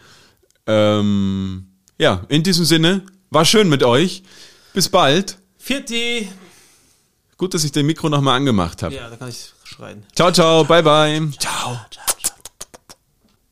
Speaker 1: Ähm, ja, in diesem Sinne, war schön mit euch. Bis bald.
Speaker 2: Vierti.
Speaker 1: Gut, dass ich den Mikro nochmal angemacht habe.
Speaker 2: Ja, da kann ich schreien.
Speaker 1: Ciao, ciao, bye, bye. Ciao.
Speaker 2: Ciao.